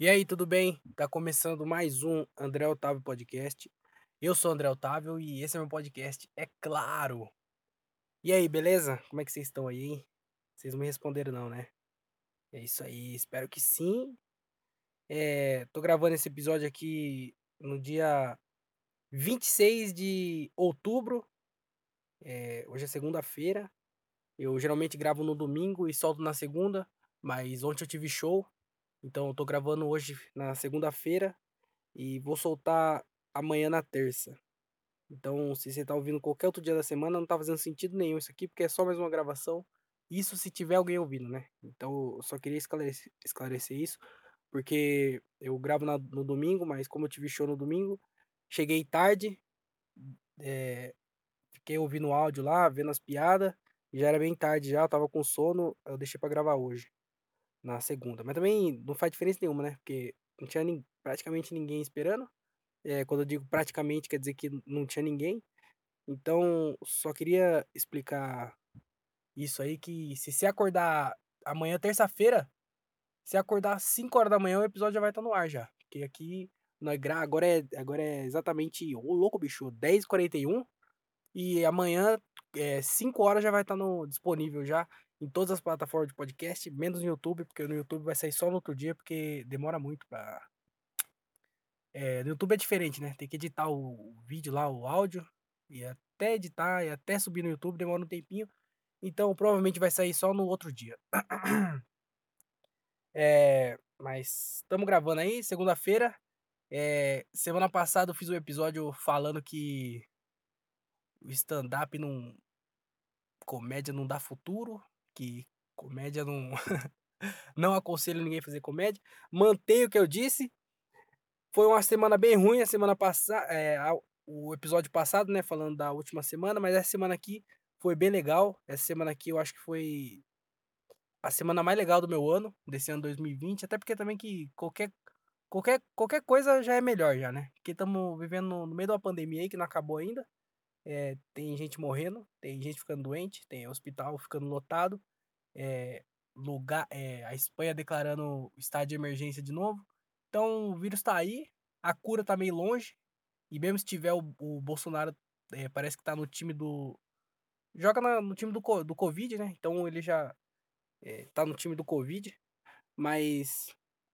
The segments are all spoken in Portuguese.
E aí, tudo bem? Tá começando mais um André Otávio Podcast. Eu sou André Otávio e esse é meu podcast, é claro. E aí, beleza? Como é que vocês estão aí, hein? Vocês não me responderam não, né? É isso aí, espero que sim. É, tô gravando esse episódio aqui no dia 26 de outubro. É, hoje é segunda-feira. Eu geralmente gravo no domingo e solto na segunda, mas ontem eu tive show. Então eu tô gravando hoje na segunda-feira e vou soltar amanhã na terça. Então, se você tá ouvindo qualquer outro dia da semana, não tá fazendo sentido nenhum isso aqui, porque é só mais uma gravação. Isso se tiver alguém ouvindo, né? Então, eu só queria esclarecer, esclarecer isso, porque eu gravo na, no domingo, mas como eu tive show no domingo, cheguei tarde, é, fiquei ouvindo o áudio lá, vendo as piadas, já era bem tarde já, eu tava com sono, eu deixei para gravar hoje, na segunda. Mas também não faz diferença nenhuma, né? Porque não tinha praticamente ninguém esperando. É, quando eu digo praticamente, quer dizer que não tinha ninguém. Então, só queria explicar isso aí, que se você acordar amanhã, terça-feira, se acordar às 5 horas da manhã, o episódio já vai estar no ar já. Porque aqui, agora, é, agora é exatamente, ô louco bicho, 10h41. E amanhã, é, 5 horas já vai estar no, disponível já em todas as plataformas de podcast, menos no YouTube, porque no YouTube vai sair só no outro dia, porque demora muito pra, é, no YouTube é diferente, né? Tem que editar o, vídeo lá, o áudio, e até editar, e até subir no YouTube demora um tempinho. Então provavelmente vai sair só no outro dia. É, mas estamos gravando aí, segunda-feira. É, semana passada eu fiz um episódio falando que o stand-up não. Comédia não dá futuro, que comédia não. não aconselho ninguém a fazer comédia. Mantenho o que eu disse. Foi uma semana bem ruim a semana passada, é, o episódio passado, né, falando da última semana, mas essa semana aqui foi bem legal. Essa semana aqui eu acho que foi a semana mais legal do meu ano, desse ano 2020, até porque também que qualquer qualquer qualquer coisa já é melhor já, né? Porque estamos vivendo no meio de uma pandemia aí que não acabou ainda. É, tem gente morrendo, tem gente ficando doente, tem hospital ficando lotado, é, lugar, é, a Espanha declarando estado de emergência de novo. Então o vírus tá aí, a cura tá meio longe. E mesmo se tiver o, o Bolsonaro, é, parece que tá no time do. Joga na, no time do, do Covid, né? Então ele já é, tá no time do Covid. Mas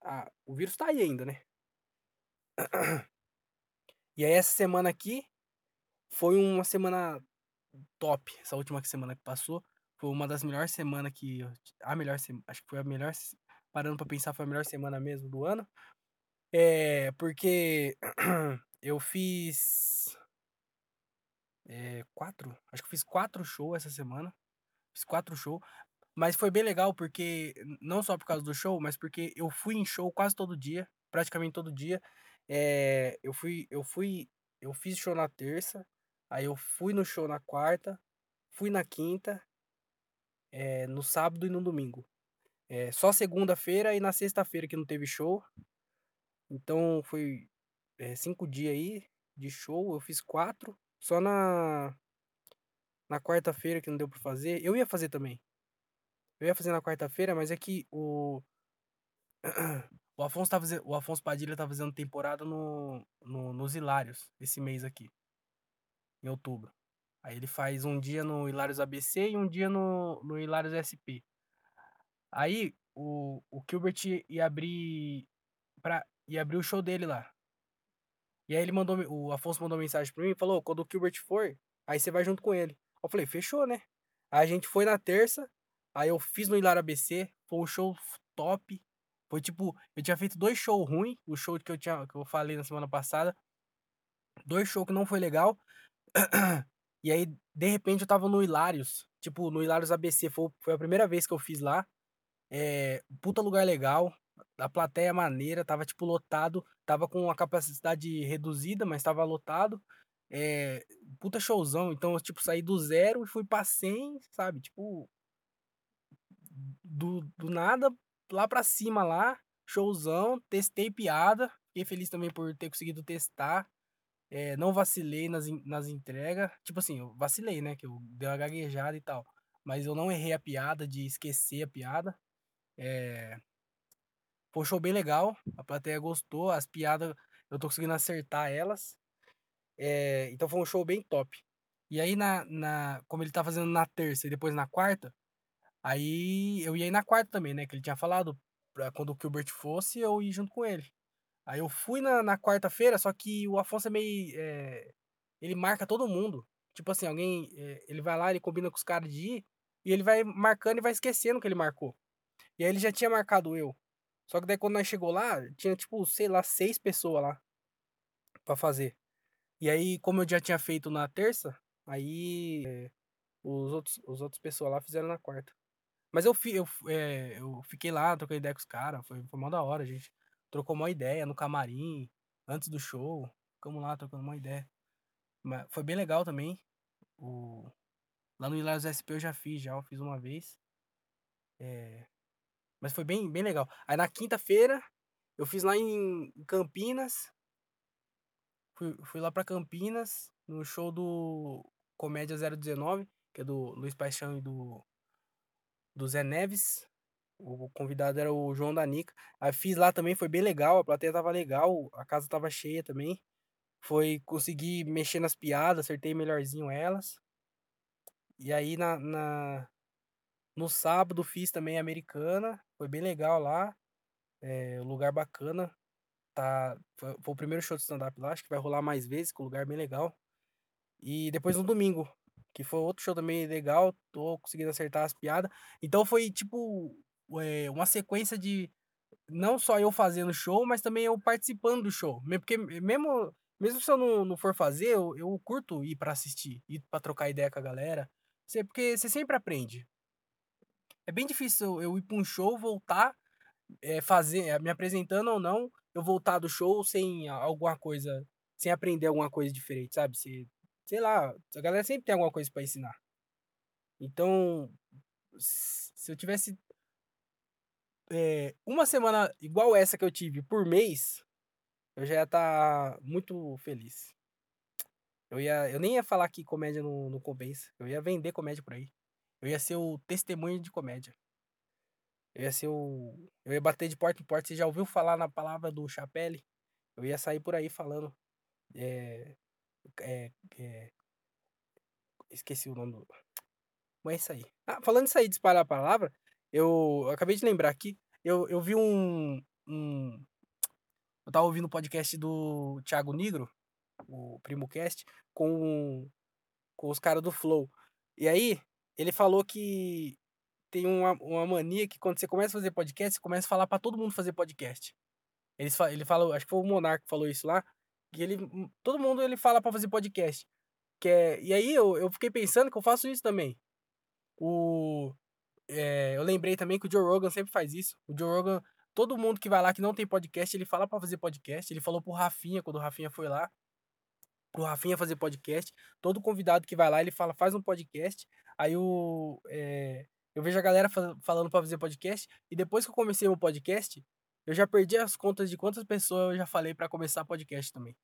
a, o vírus tá aí ainda, né? E aí essa semana aqui foi uma semana top. Essa última semana que passou. Foi uma das melhores semanas que. A melhor semana. Acho que foi a melhor. Parando pra pensar, foi a melhor semana mesmo do ano. É, porque eu fiz. É, quatro? Acho que eu fiz quatro shows essa semana. Fiz quatro shows. Mas foi bem legal porque, não só por causa do show, mas porque eu fui em show quase todo dia, praticamente todo dia. É, eu fui, eu fui, eu fiz show na terça, aí eu fui no show na quarta, fui na quinta, é, no sábado e no domingo. É, só segunda-feira e na sexta-feira que não teve show. Então foi é, cinco dias aí de show, eu fiz quatro. Só na na quarta-feira que não deu pra fazer. Eu ia fazer também. Eu ia fazer na quarta-feira, mas é que o o Afonso tá fazendo, o Afonso Padilha tá fazendo temporada no, no nos Hilários esse mês aqui. Em outubro. Aí ele faz um dia no Hilários ABC e um dia no, no Hilários SP. Aí o, o Gilbert ia abrir pra, ia abrir o show dele lá. E aí ele mandou, o Afonso mandou mensagem pra mim e falou: quando o Gilbert for, aí você vai junto com ele. Eu falei: fechou, né? Aí a gente foi na terça, aí eu fiz no Hilário ABC, foi um show top. Foi tipo, eu tinha feito dois shows ruins, o show que eu tinha que eu falei na semana passada. Dois shows que não foi legal. e aí, de repente, eu tava no Hilários. Tipo, no Hilários ABC. Foi, foi a primeira vez que eu fiz lá. É, puta lugar legal a plateia maneira, tava tipo lotado, tava com a capacidade reduzida, mas tava lotado. É, puta showzão, então eu tipo saí do zero e fui pra 100, sabe? Tipo do, do nada lá pra cima lá, showzão, testei piada, fiquei feliz também por ter conseguido testar. É, não vacilei nas, nas entregas. Tipo assim, eu vacilei, né? Que eu dei uma gaguejada e tal. Mas eu não errei a piada de esquecer a piada. É, Foi um show bem legal, a plateia gostou, as piadas eu tô conseguindo acertar elas. Eh, então foi um show bem top. E aí na na como ele tá fazendo na terça e depois na quarta, aí eu ia ir na quarta também, né, que ele tinha falado pra quando o Gilbert fosse, eu ir junto com ele. Aí eu fui na na quarta-feira, só que o Afonso é meio, eh, ele marca todo mundo. Tipo assim, alguém, eh, ele vai lá, ele combina com os caras de ir, e ele vai marcando e vai esquecendo que ele marcou. E aí ele já tinha marcado eu. Só que daí quando nós chegou lá, tinha tipo, sei lá, 6 pessoa lá pra fazer. E aí, como eu já tinha feito na terça, aí, eh, os outros os outros pessoa lá fizeram na quarta. Mas eu fi eu eh, eu fiquei lá, troquei ideia com os cara, foi foi mó da hora, gente trocou mó ideia no camarim, antes do show, ficamos lá trocando mó ideia. Ma foi bem legal também, o lá no Hilários SP eu já fiz já, eu fiz uma vez. Eh, mas foi bem bem legal. Aí na quinta-feira, eu fiz lá em Campinas fui fui lá pra Campinas, no show do Comédia 019, que é do Luiz Paixão e do do Zé Neves. O convidado era o João da Nica. Aí fiz lá também, foi bem legal, a plateia estava legal, a casa estava cheia também. Foi consegui mexer nas piadas, acertei melhorzinho elas. E aí na na no sábado fiz também Americana, foi bem legal lá, eh, lugar bacana. Tá foi foi o primeiro show de stand-up lá, acho que vai rolar mais vezes, que o lugar é bem legal. E depois no domingo, que foi outro show também legal, tô conseguindo acertar as piada. Então foi tipo, eh, uma sequência de não só eu fazendo show, mas também eu participando do show. Porque mesmo mesmo se eu não não for fazer, eu eu curto ir pra assistir, ir pra trocar ideia com a galera. Porque você sempre aprende. É bem difícil eu ir pra um show, voltar, eh, fazer me apresentando ou não, eu voltar do show sem alguma coisa sem aprender alguma coisa diferente, sabe. Se sei lá, a galera sempre tem alguma coisa pra ensinar. Então, se eu tivesse eh, uma semana igual essa que eu tive por mês, eu já ia estar muito feliz. Eu ia eu nem ia falar que comédia não não compensa, eu ia vender comédia por aí. Eu ia ser o testemunha de comédia. Eu ia ser o eu ia bater de porta em porta. Você já ouviu falar na palavra do Chapelle? Eu ia sair por aí falando, eh eh eh esqueci o nome do mas é isso aí. Ah, falando isso aí de espalhar a palavra, eu acabei de lembrar aqui, eu eu vi um um eu estava ouvindo o podcast do Thiago Nigro, o PrimoCast, com com os cara do Flow. E aí, ele falou que tem uma uma mania que quando você começa a fazer podcast, você começa a falar pra todo mundo fazer podcast. Eles ele falou, acho que foi o Monarca que falou isso lá, que ele todo mundo ele fala pra fazer podcast. Que é e aí eu eu fiquei pensando que eu faço isso também. O eh, eu lembrei também que o Joe Rogan sempre faz isso. O Joe Rogan, todo mundo que vai lá que não tem podcast, ele fala pra fazer podcast. Ele falou para o Rafinha, quando o Rafinha foi lá, para o Rafinha fazer podcast. Todo convidado que vai lá, ele fala: "Faz um podcast". Aí o eh, eu vejo a galera fa falando pra fazer podcast, e depois que eu comecei o podcast, eu já perdi as contas de quantas pessoa eu já falei pra começar podcast também.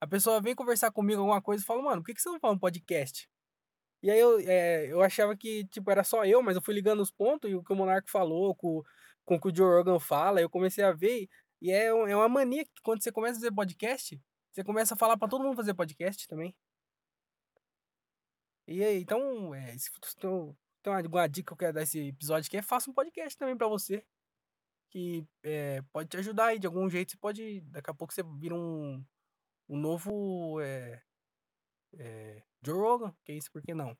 A pessoa vem conversar comigo alguma coisa e fala: "Mano, por que que você não faz um podcast?". E aí eu, eh, eu achava que, tipo, era só eu, mas eu fui ligando os pontos e o que o Monarca falou com com o que o Joe Rogan fala, eu comecei a ver, e é é uma mania que quando você começa a fazer podcast, você começa a falar pra todo mundo fazer podcast também. E aí, então, eh, se tem tem alguma dica que eu quero dar esse episódio aqui é faça um podcast também pra você. Que, eh, pode te ajudar aí de algum jeito, você pode daqui a pouco você vira um um novo, eh eh, Joe Rogan, que isso, por que não?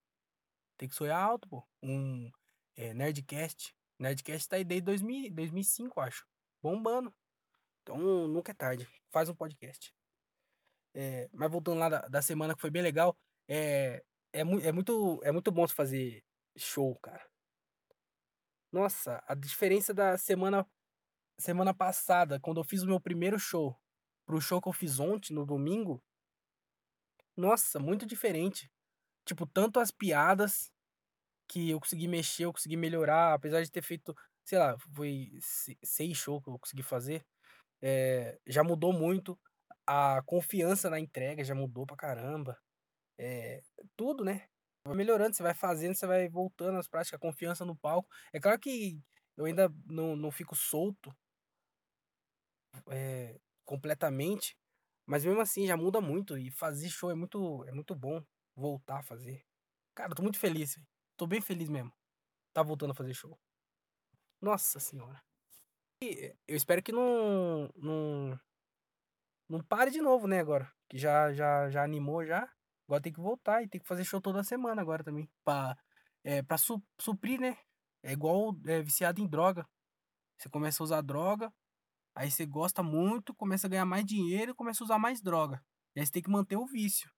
Tem que sonhar alto, pô. Um, eh, Nerdcast. Nerdcast tá aí desde dois mil 2005, acho, bombando. Então nunca é tarde, faz um podcast. Eh, mas voltando lá da da semana que foi bem legal, eh, é mui é muito é muito bom fazer show, cara. Nossa, a diferença da semana semana passada, quando eu fiz o meu primeiro show, para o show que eu fiz ontem, no domingo nossa, muito diferente. Tipo, tanto as piadas, que eu consegui mexer, eu consegui melhorar, apesar de ter feito, sei lá, foi se seis show que eu consegui fazer, eh, já mudou muito. A confiança na entrega já mudou pra caramba. Eh, tudo, né. Vai melhorando, você vai fazendo, você vai voltando às práticas, a confiança no palco. É claro que eu ainda não não fico solto, eh, completamente, mas mesmo assim já muda muito e fazer show é muito é muito bom voltar a fazer. Cara, eu tô muito feliz, velho. Tô bem feliz mesmo. Tá voltando a fazer show. Nossa senhora. E eu espero que não não não pare de novo, né, agora, que já já já animou já, agora tem que voltar e tem que fazer show toda semana agora também, pra, eh, pra su suprir, né. É igual, eh, viciado em droga. Você começa a usar droga, aí você gosta muito, começa a ganhar mais dinheiro e começa a usar mais droga. E aí você tem que manter o vício.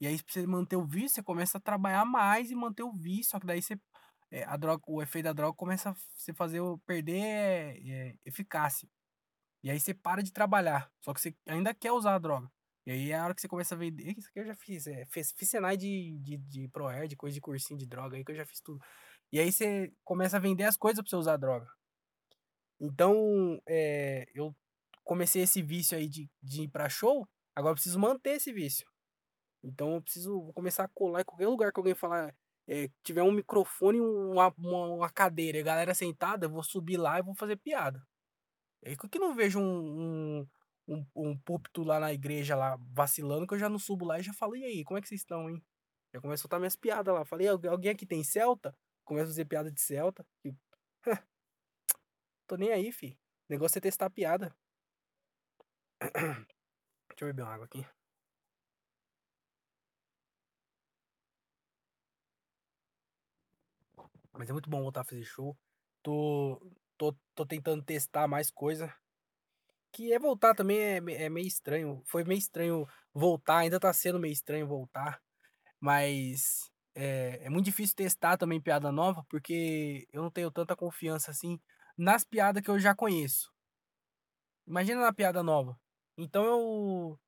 E aí pra você manter o vício, você começa a trabalhar mais e manter o vício, só que daí você eh, a droga o efeito da droga começa a você fazer perder, eh, eficácia. E aí você para de trabalhar, só que você ainda quer usar a droga. E aí é a hora que você começa a vender isso aqui eu já fiz, eh, fiz fiz Senai de de de Proerd, coisa de cursinho de droga aí que eu já fiz tudo. E aí você começa a vender as coisas pra você usar droga. Então, eh, eu comecei esse vício aí de de ir pra show, agora eu preciso manter esse vício. Então eu preciso começar a colar em qualquer lugar que alguém falar, eh, tiver um microfone uma uma uma cadeira e a galera sentada, eu vou subir lá e vou fazer piada. É que eu não vejo um um um um púlpito lá na igreja lá vacilando, que eu já não subo lá e já falo: "E aí, como é que vocês estão, hein?". Já começo a soltar minhas piada lá, falei: "Algu alguém aqui tem Celta?". Começo a fazer piada de Celta e tô nem aí fi, o negócio é testar a piada. Deixa eu beber uma água aqui. Mas é muito bom voltar a fazer show. Tô tô tô tentando testar mais coisa. Que é voltar também é é meio estranho, foi meio estranho voltar, ainda tá sendo meio estranho voltar, mas, eh, é muito difícil testar também piada nova, porque eu não tenho tanta confiança assim nas piada que eu já conheço. Imagina na piada nova. Então eu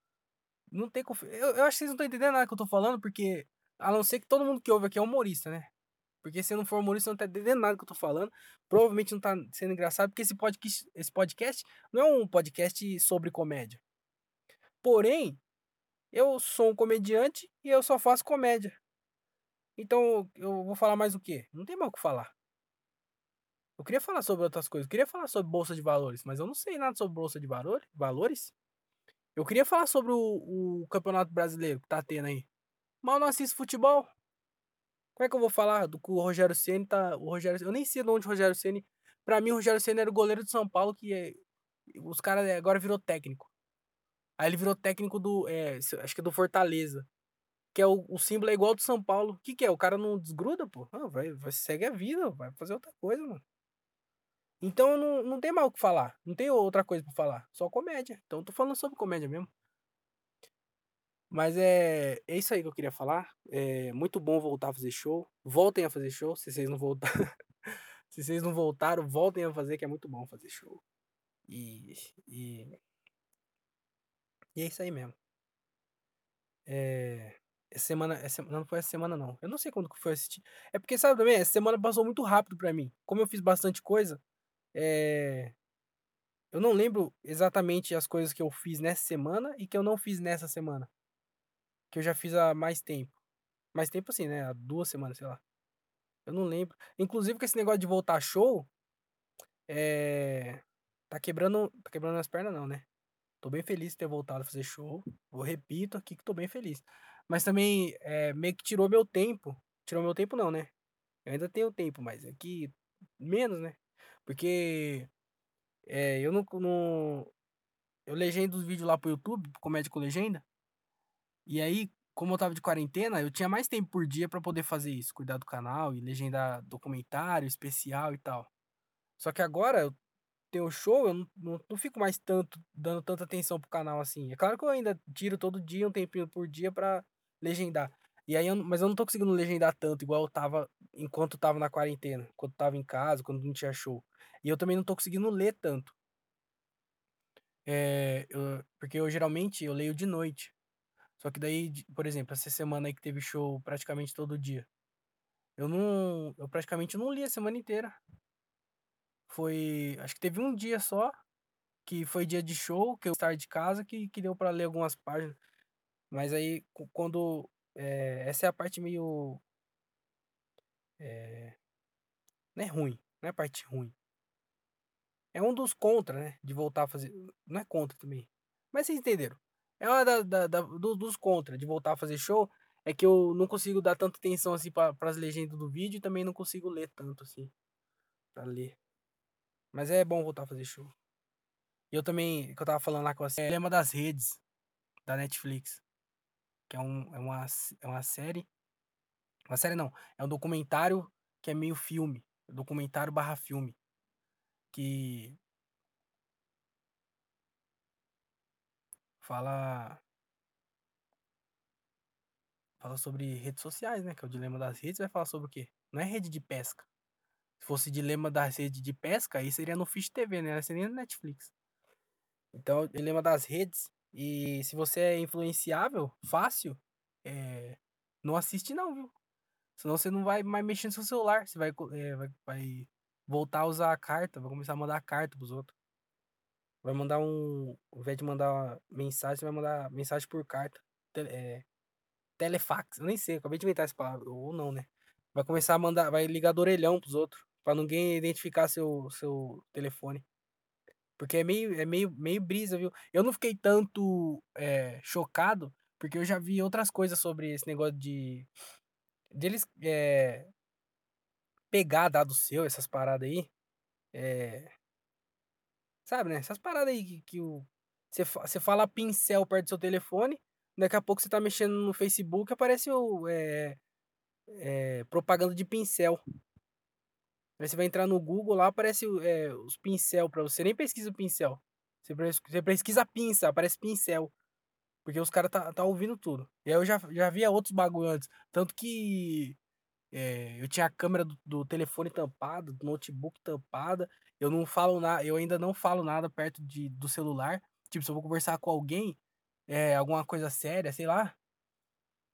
não tenho confi eu eu acho que vocês não estão entendendo nada que eu tô falando, porque a não ser que todo mundo que ouve aqui é humorista, né. Porque se não for humorista, não tá entendendo nada que eu tô falando, provavelmente não tá sendo engraçado, porque esse podquist esse podcast não é um podcast sobre comédia. Porém, eu sou um comediante e eu só faço comédia. Então eu vou falar mais o quê? Não tem mais o que falar. Eu queria falar sobre outras coisas, eu queria falar sobre bolsa de valores, mas eu não sei nada sobre bolsa de valor valores. Eu queria falar sobre o o campeonato brasileiro que tá tendo aí, eu não assisto futebol. Como é que eu vou falar do que o Rogério Ceni tá o Rogério eu nem sei de onde o Rogério Ceni pra mim o Rogério Ceni era o goleiro do São Paulo que, eh, os cara, eh, agora virou técnico. Aí ele virou técnico do, eh, acho que é do Fortaleza, que é o o símbolo é igual do São Paulo. Que que é, o cara não desgruda pô? Não, vai vai segue a vida, vai fazer outra coisa, mano. Então não não tem mais o que falar, não tenho outra coisa pra falar, só comédia, então tô falando sobre comédia mesmo. Mas é é isso aí que eu queria falar, é muito bom voltar a fazer show, voltem a fazer show, se vocês não voltar se vocês não voltaram, voltem a fazer que é muito bom fazer show. E e e é isso aí mesmo. Eh, essa semana essa não, não foi essa semana não, eu não sei quando que foi assistir é porque sabe também, essa semana passou muito rápido pra mim, como eu fiz bastante coisa, eh, eu não lembro exatamente as coisas que eu fiz nessa semana e que eu não fiz nessa semana. Que eu já fiz há mais tempo. Mais tempo assim, né, há 2 semanas, sei lá. Eu não lembro. Inclusive com esse negócio de voltar show, eh, tá quebrando tá quebrando minhas perna não, né. Tô bem feliz de ter voltado a fazer show, eu repito aqui que tô bem feliz. Mas também, eh, meio que tirou meu tempo, tirou meu tempo não, né, eu ainda tenho tempo, mas é que menos, né, porque, eh, eu não não eu legendo os vídeos lá para o YouTube, comédia com legenda, e aí, como eu estava de quarentena, eu tinha mais tempo por dia pra poder fazer isso, cuidar do canal e legendar documentário, especial e tal. Só que agora eu tenho show, eu não não não fico mais tanto dando tanta atenção para o canal assim. É claro que eu ainda tiro todo dia um tempinho por dia pra legendar. E aí eu mas eu não tô conseguindo legendar tanto igual eu estava enquanto estava na quarentena, enquanto estava em casa, quando não tinha show. E eu também não tô conseguindo ler tanto. Eh, eu porque eu geralmente eu leio de noite. Só que daí por exemplo, essa semana aí que teve show praticamente todo dia, eu não eu praticamente não li a semana inteira. Foi acho que teve um dia só, que foi dia de show, que eu estar de casa, que que deu pra ler algumas páginas. Mas aí quando, eh, essa é a parte meio eh, não é ruim, não é a parte ruim. é um dos contra, né, de voltar a fazer não é contra também, mas vocês entenderam. É uma da da da do dos contra de voltar a fazer show, é que eu não consigo dar tanta atenção, assim, para as legendas do vídeo e também não consigo ler tanto, assim, pra ler. Mas é bom voltar a fazer show. E eu também, que eu estava falando lá com você, Dilema das Redes, da Netflix, que é um é uma é uma série uma série não, é um documentário que é meio filme, documentário barra filme, que fala fala sobre redes sociais, né, que é o dilema das redes, vai falar sobre o quê? Não é rede de pesca. Se fosse dilema das redes de pesca, aí seria no Fish TV, né, seria no Netflix. Então, o dilema das redes, e se você é influenciável, fácil, eh, não assiste não, viu. Senão você não vai mais mexer no seu celular, você vai eh, vai vai voltar a usar a carta, vai começar a mandar carta para os outros. Vai mandar um ao invés de mandar mensagem, você vai mandar mensagem por carta, tele eh, telefax, eu nem sei, acabei de inventar essa palavra, ou não, né. Vai começar a mandar vai ligar do orelhão para os outros, pra ninguém identificar seu seu telefone. Porque é meio é meio meio brisa, viu. Eu não fiquei tanto, eh, chocado, porque eu já vi outras coisas sobre esse negócio de deles, eh pegar dado seu, essas parada aí, eh sabe, né, essas parada aí que que o você fa você fala pincel perto do seu telefone, daqui a pouco você tá mexendo no Facebook, aparece o eh eh, propaganda de pincel. Aí você vai entrar no Google lá, aparece o eh, os pincel pra você, nem pesquisa pincel, você pesquisa pinça, aparece pincel. Porque os cara tá tá ouvindo tudo. E aí eu já já via outros bagulho antes, tanto que, eh, eu tinha a câmera do do telefone tampada, do notebook tampada, eu não falo na eu ainda não falo nada perto de do celular, tipo, se eu vou conversar com alguém, eh, alguma coisa séria, sei lá,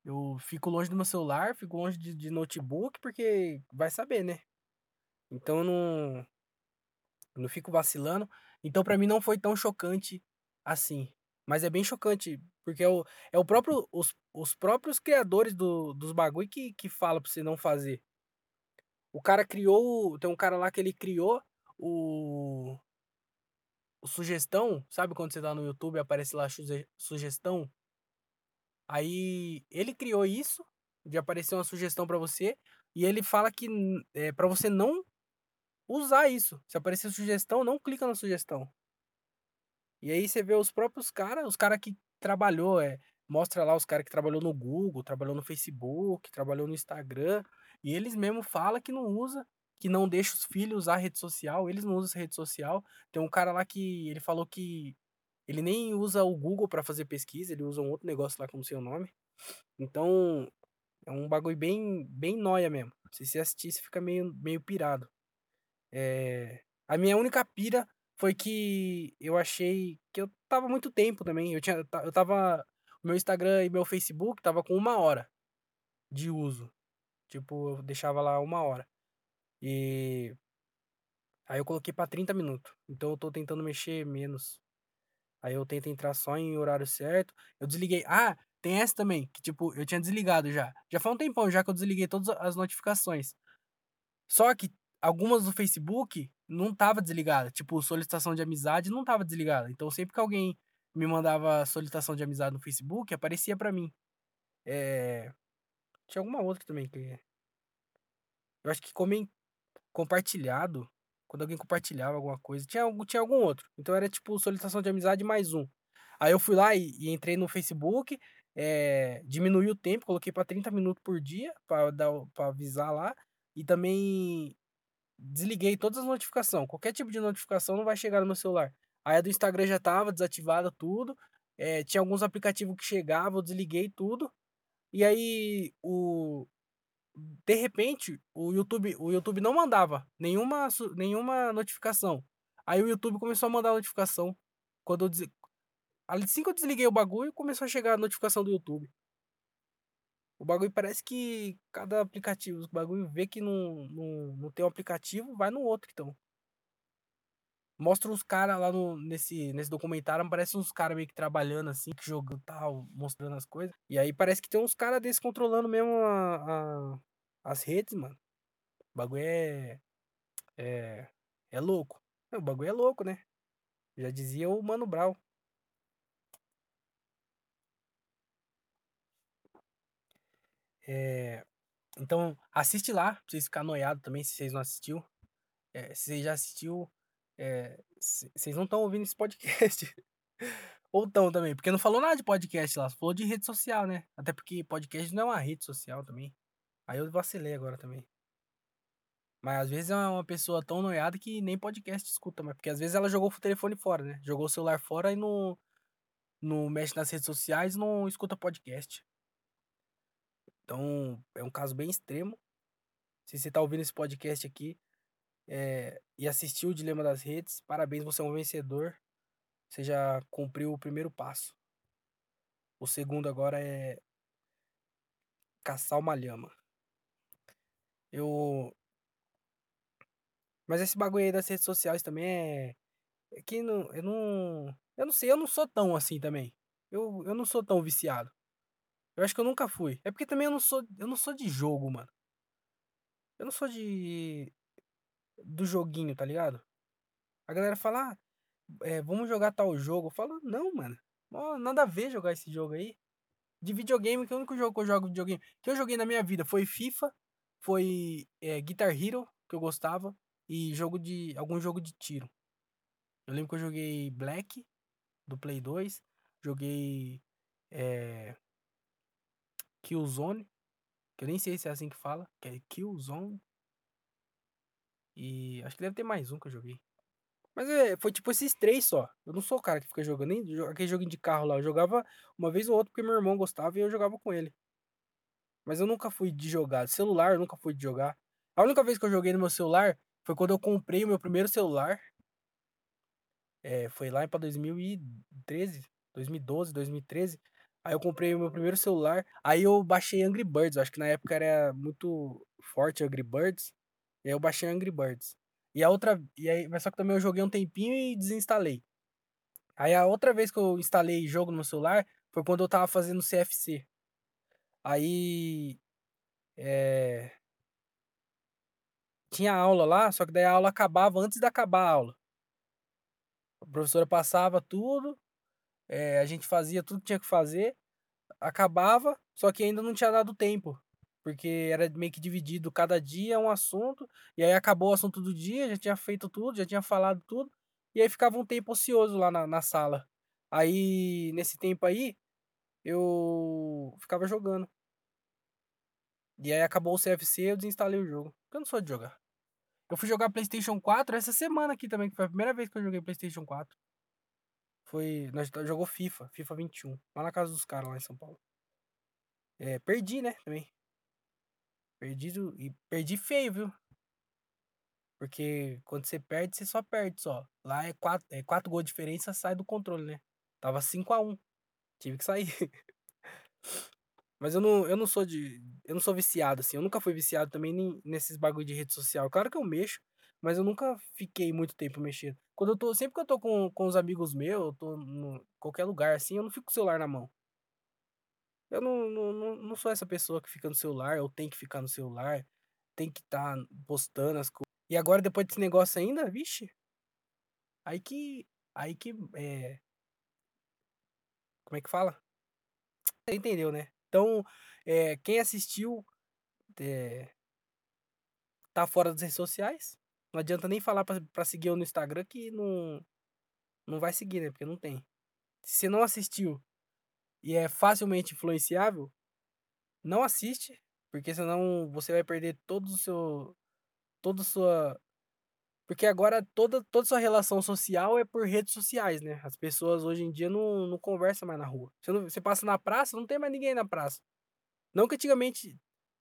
eu fico longe do meu celular, fico longe de de notebook, porque vai saber, né. Então eu não eu não fico vacilando, então pra mim não foi tão chocante assim. Mas é bem chocante, porque é o é o próprio os os próprios criadores do dos bagulho que que fala pra você não fazer. O cara criou tem um cara lá que ele criou o o sugestão, sabe quando você tá no YouTube aparece lá sugestão? Aí, ele criou isso, de aparecer uma sugestão pra você, e ele fala que eh, pra você não usar isso, se aparecer sugestão, não clica na sugestão. E aí você vê os próprios cara, os cara que trabalhou, eh, mostra lá os cara que trabalhou no Google, trabalhou no Facebook, trabalhou no Instagram, e eles mesmo fala que não usa, que não deixa os filhos usar rede social, eles não usam rede social. Tem um cara lá que ele falou que ele nem usa o Google pra fazer pesquisa, ele usa um outro negócio lá sei o nome. Então, é um bagulho bem bem nóia mesmo, se você assistir você fica meio meio pirado. Eh, a minha única pira foi que eu achei que eu estava muito tempo também, eu tinha eu o meu Instagram e meu Facebook estava com 1 hora de uso, tipo, eu deixava lá 1 hora. E aí eu coloquei pra 30 minuto, então eu tô tentando mexer menos. Aí eu tento entrar só em horário certo, eu desliguei ah, tem essa também, que tipo, eu tinha desligado já, já faz um tempão já que eu desliguei todas as notificações. Só que algumas do Facebook não estava desligada, tipo, solicitação de amizade não estava desligada, então sempre que alguém me mandava solicitação de amizade no Facebook, aparecia pra mim. Eh, tinha alguma outra também que eu acho que comen compartilhado, quando alguém compartilhava alguma coisa, tinha algum tinha algum outro, então era tipo solicitação de amizade mais um. Aí eu fui lá e e entrei no Facebook, eh, diminuí o tempo, coloquei pra 30 minuto por dia, pra avisar lá, e também desliguei todas as notificação, qualquer tipo de notificação não vai chegar no meu celular. Aí a do Instagram já estava desativada tudo, eh, tinha alguns aplicativo que chegava, eu desliguei tudo, e aí o de repente, o YouTube o YouTube não mandava nenhuma nenhuma notificação. Aí o YouTube começou a mandar notificação, quando eu desi assim que eu desliguei o bagulho, começou a chegar a notificação do YouTube. O bagulho parece que cada aplicativo, os bagulho vê que não não não tem um aplicativo, vai no outro então. Mostra uns cara lá no nesse nesse documentário, aparece uns cara meio que trabalhando, assim, que jogando tal, mostrando as coisa, e aí parece que tem uns cara desse controlando mesmo a a as redes, mano. O bagulho é é é louco. O bagulho é louco, né? Já dizia o Mano Brown. É, então, assiste lá, pra vocês ficarem noiados também, se vocês não assistiu. É, se vocês já assistiu, é, vocês não estão ouvindo esse podcast. Ou estão também, porque não falou nada de podcast lá, falou de rede social, né? Até porque podcast não é uma rede social também. Aí eu vacilei agora também. Mas às vezes é uma pessoa tão noiada que nem podcast escuta, mas porque às vezes ela jogou o telefone fora, né? Jogou o celular fora e não, não mexe nas redes sociais não escuta podcast. Então, é um caso bem extremo. Se você tá ouvindo esse podcast aqui é, e assistiu o Dilema das Redes, parabéns, você é um vencedor. Você já cumpriu o primeiro passo. O segundo agora é caçar uma lhama. Eu. Mas esse bagulho aí das redes sociais também é. É que não, eu não. Eu não sei, eu não sou tão assim também. Eu, eu não sou tão viciado. Eu acho que eu nunca fui. É porque também eu não sou, eu não sou de jogo, mano. Eu não sou de do joguinho, tá ligado? A galera fala, ah, é, vamos jogar tal jogo. Eu falo, não, mano. nada a ver jogar esse jogo aí. De videogame, que é o único jogo que eu jogo videogame que eu joguei na minha vida foi FIFA, foi é, Guitar Hero, que eu gostava, e jogo de. algum jogo de tiro. Eu lembro que eu joguei Black, do Play 2. Joguei. É, Killzone, que eu nem sei se é assim que fala, que é Killzone. E acho que deve ter mais um que eu joguei. Mas é, foi tipo esses três só. Eu não sou o cara que fica jogando, nem aquele joguinho de carro lá. Eu jogava uma vez ou outra porque meu irmão gostava e eu jogava com ele. Mas eu nunca fui de jogar. Celular, eu nunca fui de jogar. A única vez que eu joguei no meu celular foi quando eu comprei o meu primeiro celular. É, foi lá para 2013, 2012, 2013. Aí eu comprei o meu primeiro celular. Aí eu baixei Angry Birds. Acho que na época era muito forte Angry Birds. E aí eu baixei Angry Birds. E a outra. E aí, mas só que também eu joguei um tempinho e desinstalei. Aí a outra vez que eu instalei jogo no meu celular foi quando eu tava fazendo CFC. Aí. É. Tinha aula lá, só que daí a aula acabava antes de acabar a aula. A professora passava tudo, é, a gente fazia tudo que tinha que fazer, acabava, só que ainda não tinha dado tempo. Porque era meio que dividido cada dia um assunto, e aí acabou o assunto do dia, já tinha feito tudo, já tinha falado tudo, e aí ficava um tempo ocioso lá na, na sala. Aí, nesse tempo aí, eu ficava jogando. E aí acabou o CFC, eu desinstalei o jogo. Porque eu não sou de jogar. Eu fui jogar PlayStation 4 essa semana aqui também, que foi a primeira vez que eu joguei PlayStation 4. Foi. Nós jogou FIFA, FIFA 21. Lá na casa dos caras lá em São Paulo. É, perdi, né? Também. Perdido. E perdi feio, viu? Porque quando você perde, você só perde só. Lá é quatro, é quatro gols de diferença, sai do controle, né? Tava 5x1. Tive que sair. Mas eu não, eu não sou de. Eu não sou viciado, assim. Eu nunca fui viciado também nem nesses bagulho de rede social. Claro que eu mexo, mas eu nunca fiquei muito tempo mexendo. Quando eu tô. Sempre que eu tô com, com os amigos meus, eu tô em qualquer lugar assim, eu não fico com o celular na mão. Eu não, não, não sou essa pessoa que fica no celular, eu tenho que ficar no celular, tem que estar tá postando as coisas. E agora, depois desse negócio ainda, vixe. Aí que. Aí que. É... Como é que fala? Você entendeu, né? Então, é, quem assistiu. É, tá fora das redes sociais. Não adianta nem falar para seguir eu no Instagram que não, não vai seguir, né? Porque não tem. Se você não assistiu e é facilmente influenciável, não assiste, porque senão você vai perder todo o seu. Toda sua. Porque agora toda, toda sua relação social é por redes sociais, né? As pessoas hoje em dia não, não conversam mais na rua. Você, não, você passa na praça, não tem mais ninguém na praça. Não que antigamente,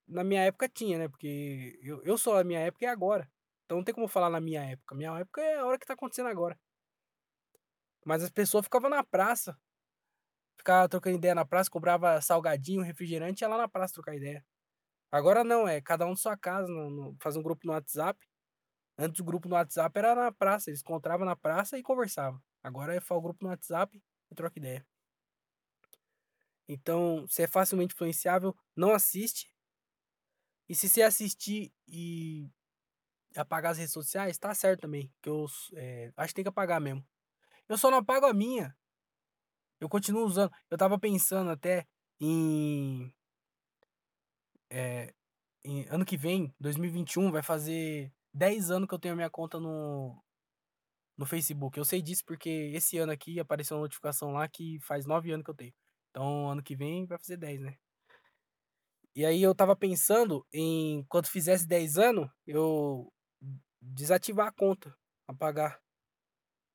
na minha época tinha, né? Porque eu, eu sou a minha época e agora. Então não tem como falar na minha época. Minha época é a hora que tá acontecendo agora. Mas as pessoas ficavam na praça. Ficava trocando ideia na praça, cobrava salgadinho, refrigerante ia lá na praça trocar ideia. Agora não, é cada um na sua casa, no, no, faz um grupo no WhatsApp. Antes o grupo no WhatsApp era na praça, eles encontravam na praça e conversavam. Agora é só o grupo no WhatsApp e troca ideia. Então, se é facilmente influenciável, não assiste. E se você assistir e apagar as redes sociais, tá certo também. Que eu eh, acho que tem que apagar mesmo. Eu só não apago a minha. Eu continuo usando. Eu tava pensando até em. eh, em ano que vem, 2021, vai fazer 10 anos que eu tenho a minha conta no, no Facebook. Eu sei disso porque esse ano aqui apareceu uma notificação lá que faz 9 anos que eu tenho. Então, ano que vem vai fazer 10, né? E aí eu tava pensando em, quando fizesse 10 anos, eu desativar a conta, apagar.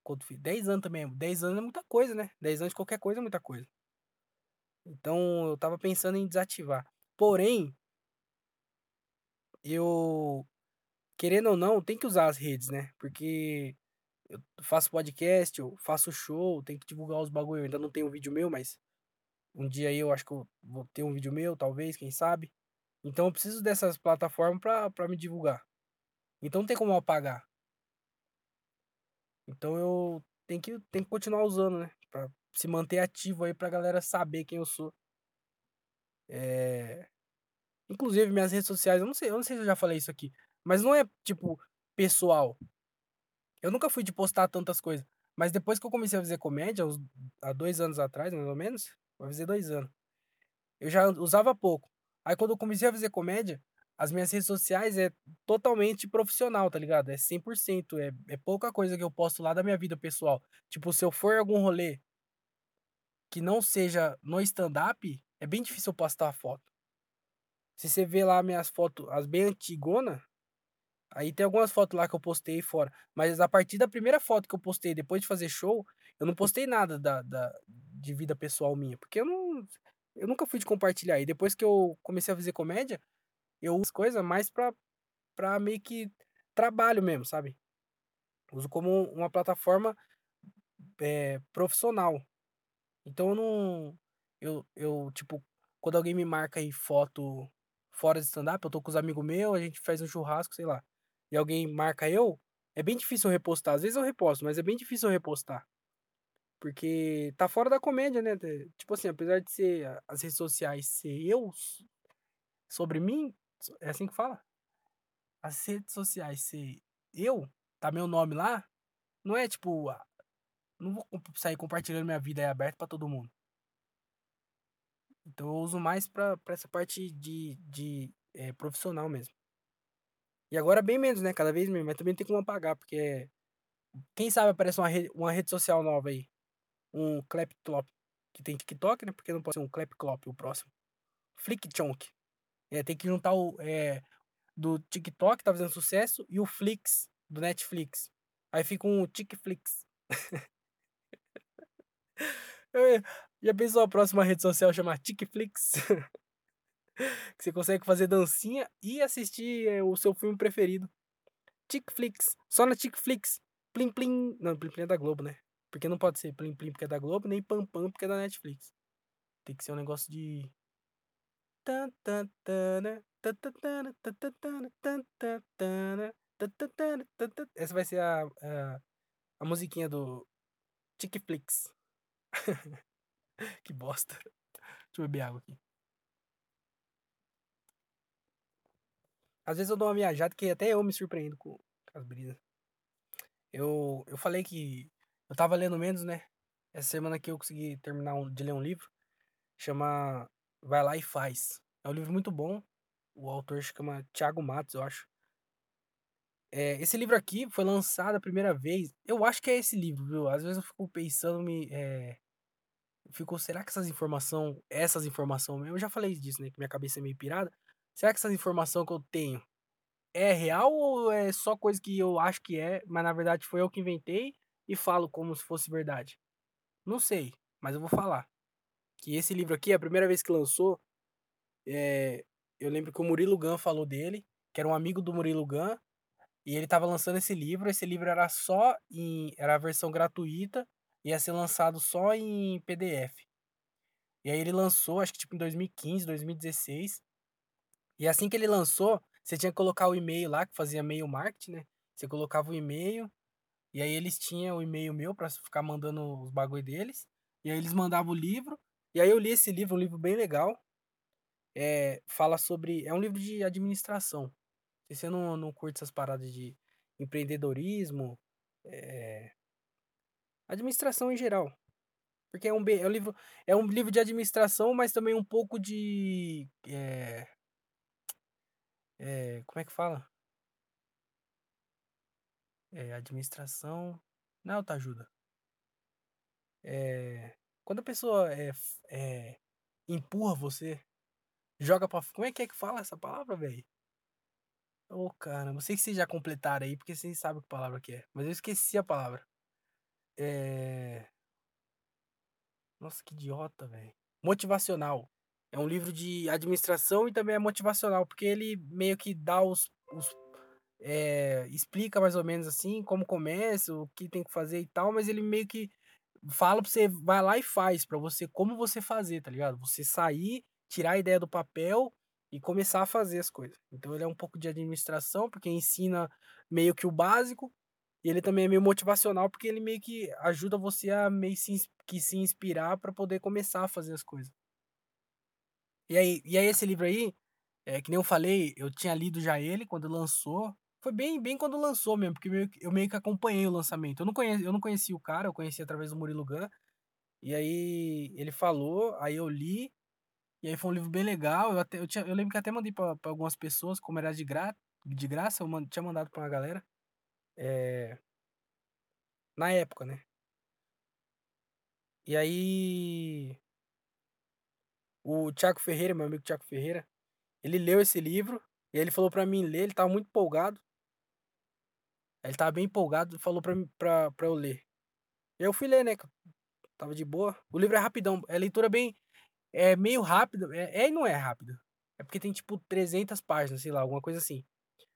Quando fiz 10 anos também, 10 anos é muita coisa, né? 10 anos de qualquer coisa é muita coisa. Então, eu tava pensando em desativar. Porém, eu querendo ou não, tem que usar as redes, né? Porque eu faço podcast, eu faço show, tenho que divulgar os bagulho. Eu ainda não tenho um vídeo meu, mas um dia aí eu acho que eu vou ter um vídeo meu, talvez, quem sabe. Então eu preciso dessas plataformas pra me divulgar. Então não tem como apagar. Então eu tenho que, tenho que continuar usando, né? Pra se manter ativo aí pra galera saber quem eu sou. É... Inclusive, minhas redes sociais, eu não sei, eu não sei se eu já falei isso aqui, mas não é tipo pessoal. Eu nunca fui de postar tantas coisas. Mas depois que eu comecei a fazer comédia, uns, há dois anos atrás, mais ou menos, vai fazer dois anos. Eu já usava pouco. Aí quando eu comecei a fazer comédia, as minhas redes sociais é totalmente profissional, tá ligado? É 100%. É, é pouca coisa que eu posto lá da minha vida pessoal. Tipo, se eu for algum rolê que não seja no stand-up, é bem difícil eu postar a foto. Se você vê lá minhas fotos, as bem antigona, aí tem algumas fotos lá que eu postei fora. Mas a partir da primeira foto que eu postei depois de fazer show, eu não postei nada da, da, de vida pessoal minha. Porque eu não. Eu nunca fui de compartilhar. E depois que eu comecei a fazer comédia, eu uso coisas mais pra, pra meio que trabalho mesmo, sabe? Uso como uma plataforma é, profissional. Então eu não. Eu, eu, tipo, quando alguém me marca aí foto fora de stand-up, eu tô com os amigos meus, a gente faz um churrasco, sei lá. E alguém marca eu, é bem difícil eu repostar. Às vezes eu reposto, mas é bem difícil eu repostar. Porque tá fora da comédia, né? Tipo assim, apesar de ser as redes sociais ser eu sobre mim, é assim que fala? As redes sociais ser eu, tá meu nome lá, não é tipo, não vou sair compartilhando minha vida aí aberta para todo mundo. Então eu uso mais pra, pra essa parte de, de é, profissional mesmo. E agora bem menos, né? Cada vez menos, mas também tem como apagar, porque quem sabe aparece uma rede, uma rede social nova aí. Um Clepclop, que tem TikTok, né? Porque não pode ser um Clepclop o próximo. Flickchonk. É, tem que juntar o é, do TikTok, tá fazendo sucesso, e o Flix, do Netflix. Aí fica um TikFlix. Já pensou a próxima rede social chamar TikFlix? que você consegue fazer dancinha e assistir é, o seu filme preferido. TikFlix. Só na TikFlix. Plim Plim. Não, Plim Plim é da Globo, né? Porque não pode ser Plim Plim porque é da Globo, nem Pam Pam porque é da Netflix. Tem que ser um negócio de. Essa vai ser a, a, a musiquinha do TikFlix. que bosta. Deixa eu beber água aqui. Às vezes eu dou uma viajada que até eu me surpreendo com as brisas. Eu, eu falei que eu tava lendo menos, né? Essa semana aqui eu consegui terminar um, de ler um livro. Chama Vai Lá e Faz. É um livro muito bom. O autor se chama Thiago Matos, eu acho. É, esse livro aqui foi lançado a primeira vez. Eu acho que é esse livro, viu? Às vezes eu fico pensando, me. É, fico, será que essas informações. Essas informações. Eu já falei disso, né? Que minha cabeça é meio pirada. Será que essas informações que eu tenho é real ou é só coisa que eu acho que é, mas na verdade foi eu que inventei e falo como se fosse verdade? Não sei, mas eu vou falar. Que esse livro aqui, a primeira vez que lançou, é, eu lembro que o Murilo Gun falou dele, que era um amigo do Murilo Gun, e ele estava lançando esse livro. Esse livro era só em. Era a versão gratuita, ia ser lançado só em PDF. E aí ele lançou, acho que tipo em 2015, 2016. E assim que ele lançou, você tinha que colocar o e-mail lá, que fazia mail marketing, né? Você colocava o e-mail, e aí eles tinham o e-mail meu para ficar mandando os bagulho deles. E aí eles mandavam o livro. E aí eu li esse livro, um livro bem legal. É, fala sobre. É um livro de administração. Se você não, não curte essas paradas de empreendedorismo, é... administração em geral. Porque é um, é um livro é um livro de administração, mas também um pouco de é, é, como é que fala? É, administração. Não é autoajuda. É, quando a pessoa é, é, empurra você, joga pra. Como é que é que fala essa palavra, velho? Ô, oh, cara, não sei se vocês já completaram aí, porque vocês sabem que palavra que é. Mas eu esqueci a palavra. É. Nossa, que idiota, velho. Motivacional. É um livro de administração e também é motivacional, porque ele meio que dá os. os é, explica mais ou menos assim como começa, o que tem que fazer e tal, mas ele meio que fala pra você, vai lá e faz, pra você, como você fazer, tá ligado? Você sair, tirar a ideia do papel e começar a fazer as coisas. Então ele é um pouco de administração, porque ensina meio que o básico, e ele também é meio motivacional, porque ele meio que ajuda você a meio se, que se inspirar para poder começar a fazer as coisas. E aí, e aí esse livro aí, é, que nem eu falei, eu tinha lido já ele quando lançou. Foi bem, bem quando lançou mesmo, porque eu meio que acompanhei o lançamento. Eu não, conheci, eu não conhecia o cara, eu conheci através do Murilo Gun. E aí ele falou, aí eu li, e aí foi um livro bem legal. Eu, até, eu, tinha, eu lembro que até mandei para algumas pessoas, como era de, gra, de graça, eu tinha mandado pra uma galera. É, na época, né? E aí. O Thiago Ferreira, meu amigo Thiago Ferreira, ele leu esse livro e ele falou para mim ler, ele tava muito empolgado. Ele tava bem empolgado falou pra, pra, pra eu ler. Eu fui ler, né? Tava de boa. O livro é rapidão, é leitura bem. É meio rápido. É, é e não é rápido. É porque tem tipo 300 páginas, sei lá, alguma coisa assim.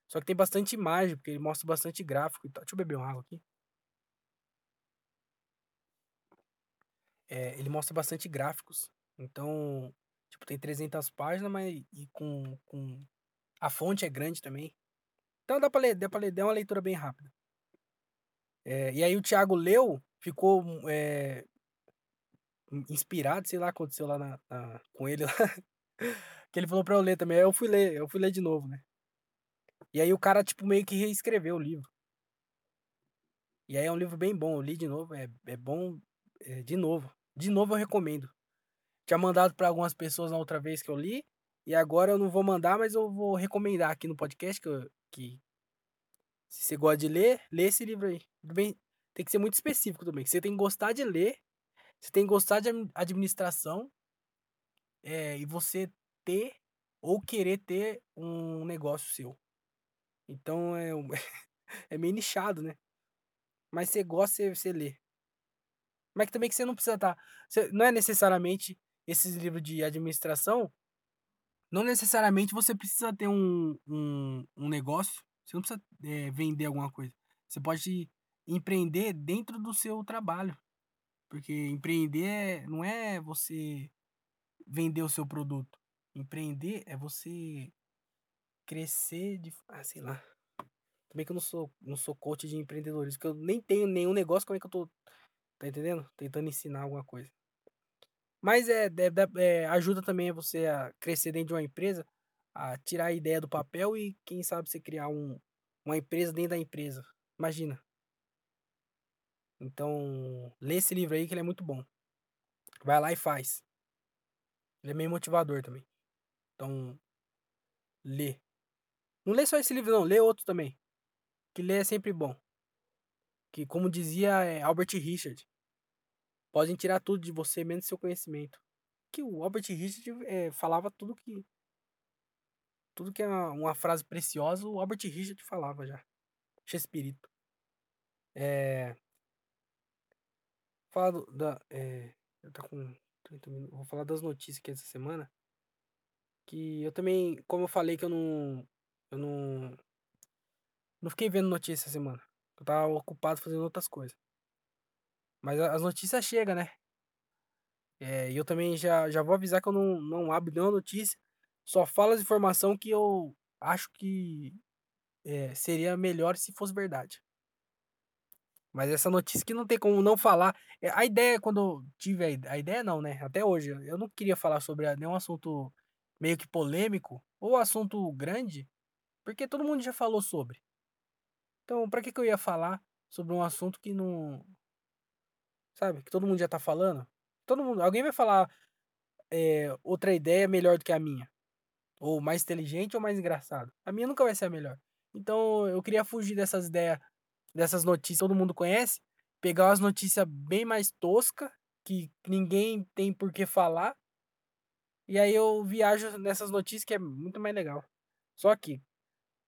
Só que tem bastante imagem, porque ele mostra bastante gráfico e tal. Deixa eu beber uma água aqui. É, ele mostra bastante gráficos. Então, tipo, tem 300 páginas, mas e com, com... A fonte é grande também. Então dá pra ler, dá ler, é uma leitura bem rápida. É, e aí o Thiago leu, ficou é, inspirado, sei lá, aconteceu lá na, na, com ele lá. que ele falou pra eu ler também. Aí eu fui ler, eu fui ler de novo, né? E aí o cara, tipo, meio que reescreveu o livro. E aí é um livro bem bom, eu li de novo, é, é bom é, de novo. De novo eu recomendo. Tinha mandado para algumas pessoas na outra vez que eu li, e agora eu não vou mandar, mas eu vou recomendar aqui no podcast que, eu, que se você gosta de ler, lê esse livro aí. Bem, tem que ser muito específico também. Você tem que gostar de ler, você tem que gostar de administração, é, e você ter ou querer ter um negócio seu. Então é, é meio nichado, né? Mas você gosta, você, você lê. Mas que também que você não precisa estar. Tá, não é necessariamente esses livros de administração. Não necessariamente você precisa ter um, um, um negócio. Você não precisa é, vender alguma coisa. Você pode empreender dentro do seu trabalho. Porque empreender não é você vender o seu produto. Empreender é você crescer de. Ah, sei lá. Também que eu não sou, não sou coach de empreendedorismo, que eu nem tenho nenhum negócio, como é que eu tô. Tá entendendo? Tentando ensinar alguma coisa. Mas é, é, é, ajuda também você a crescer dentro de uma empresa, a tirar a ideia do papel e, quem sabe, você criar um, uma empresa dentro da empresa. Imagina. Então, lê esse livro aí que ele é muito bom. Vai lá e faz. Ele é meio motivador também. Então, lê. Não lê só esse livro, não. Lê outro também. Que ler é sempre bom. Que, como dizia é, Albert Richard, podem tirar tudo de você, menos seu conhecimento. Que o Albert Richard é, falava tudo que. Tudo que é uma, uma, frase preciosa, o Albert Richard falava já. Shakespeare. É. Da. É, eu tô com 30 minutos. Vou falar das notícias aqui essa semana. Que eu também, como eu falei que eu não. Eu não. Não fiquei vendo notícias essa semana. Eu tava ocupado fazendo outras coisas. Mas as notícias chegam, né? É, e eu também já, já vou avisar que eu não, não abro nenhuma notícia. Só falo as informações que eu acho que é, seria melhor se fosse verdade. Mas essa notícia que não tem como não falar. É, a ideia, quando eu tive a a ideia não, né? Até hoje, eu não queria falar sobre nenhum assunto meio que polêmico ou assunto grande, Porque todo mundo já falou sobre. Então, pra que, que eu ia falar sobre um assunto que não. Sabe? Que todo mundo já tá falando? Todo mundo. Alguém vai falar é, outra ideia melhor do que a minha. Ou mais inteligente ou mais engraçado. A minha nunca vai ser a melhor. Então eu queria fugir dessas ideias, dessas notícias que todo mundo conhece. Pegar umas notícias bem mais toscas, que ninguém tem por que falar. E aí eu viajo nessas notícias que é muito mais legal. Só que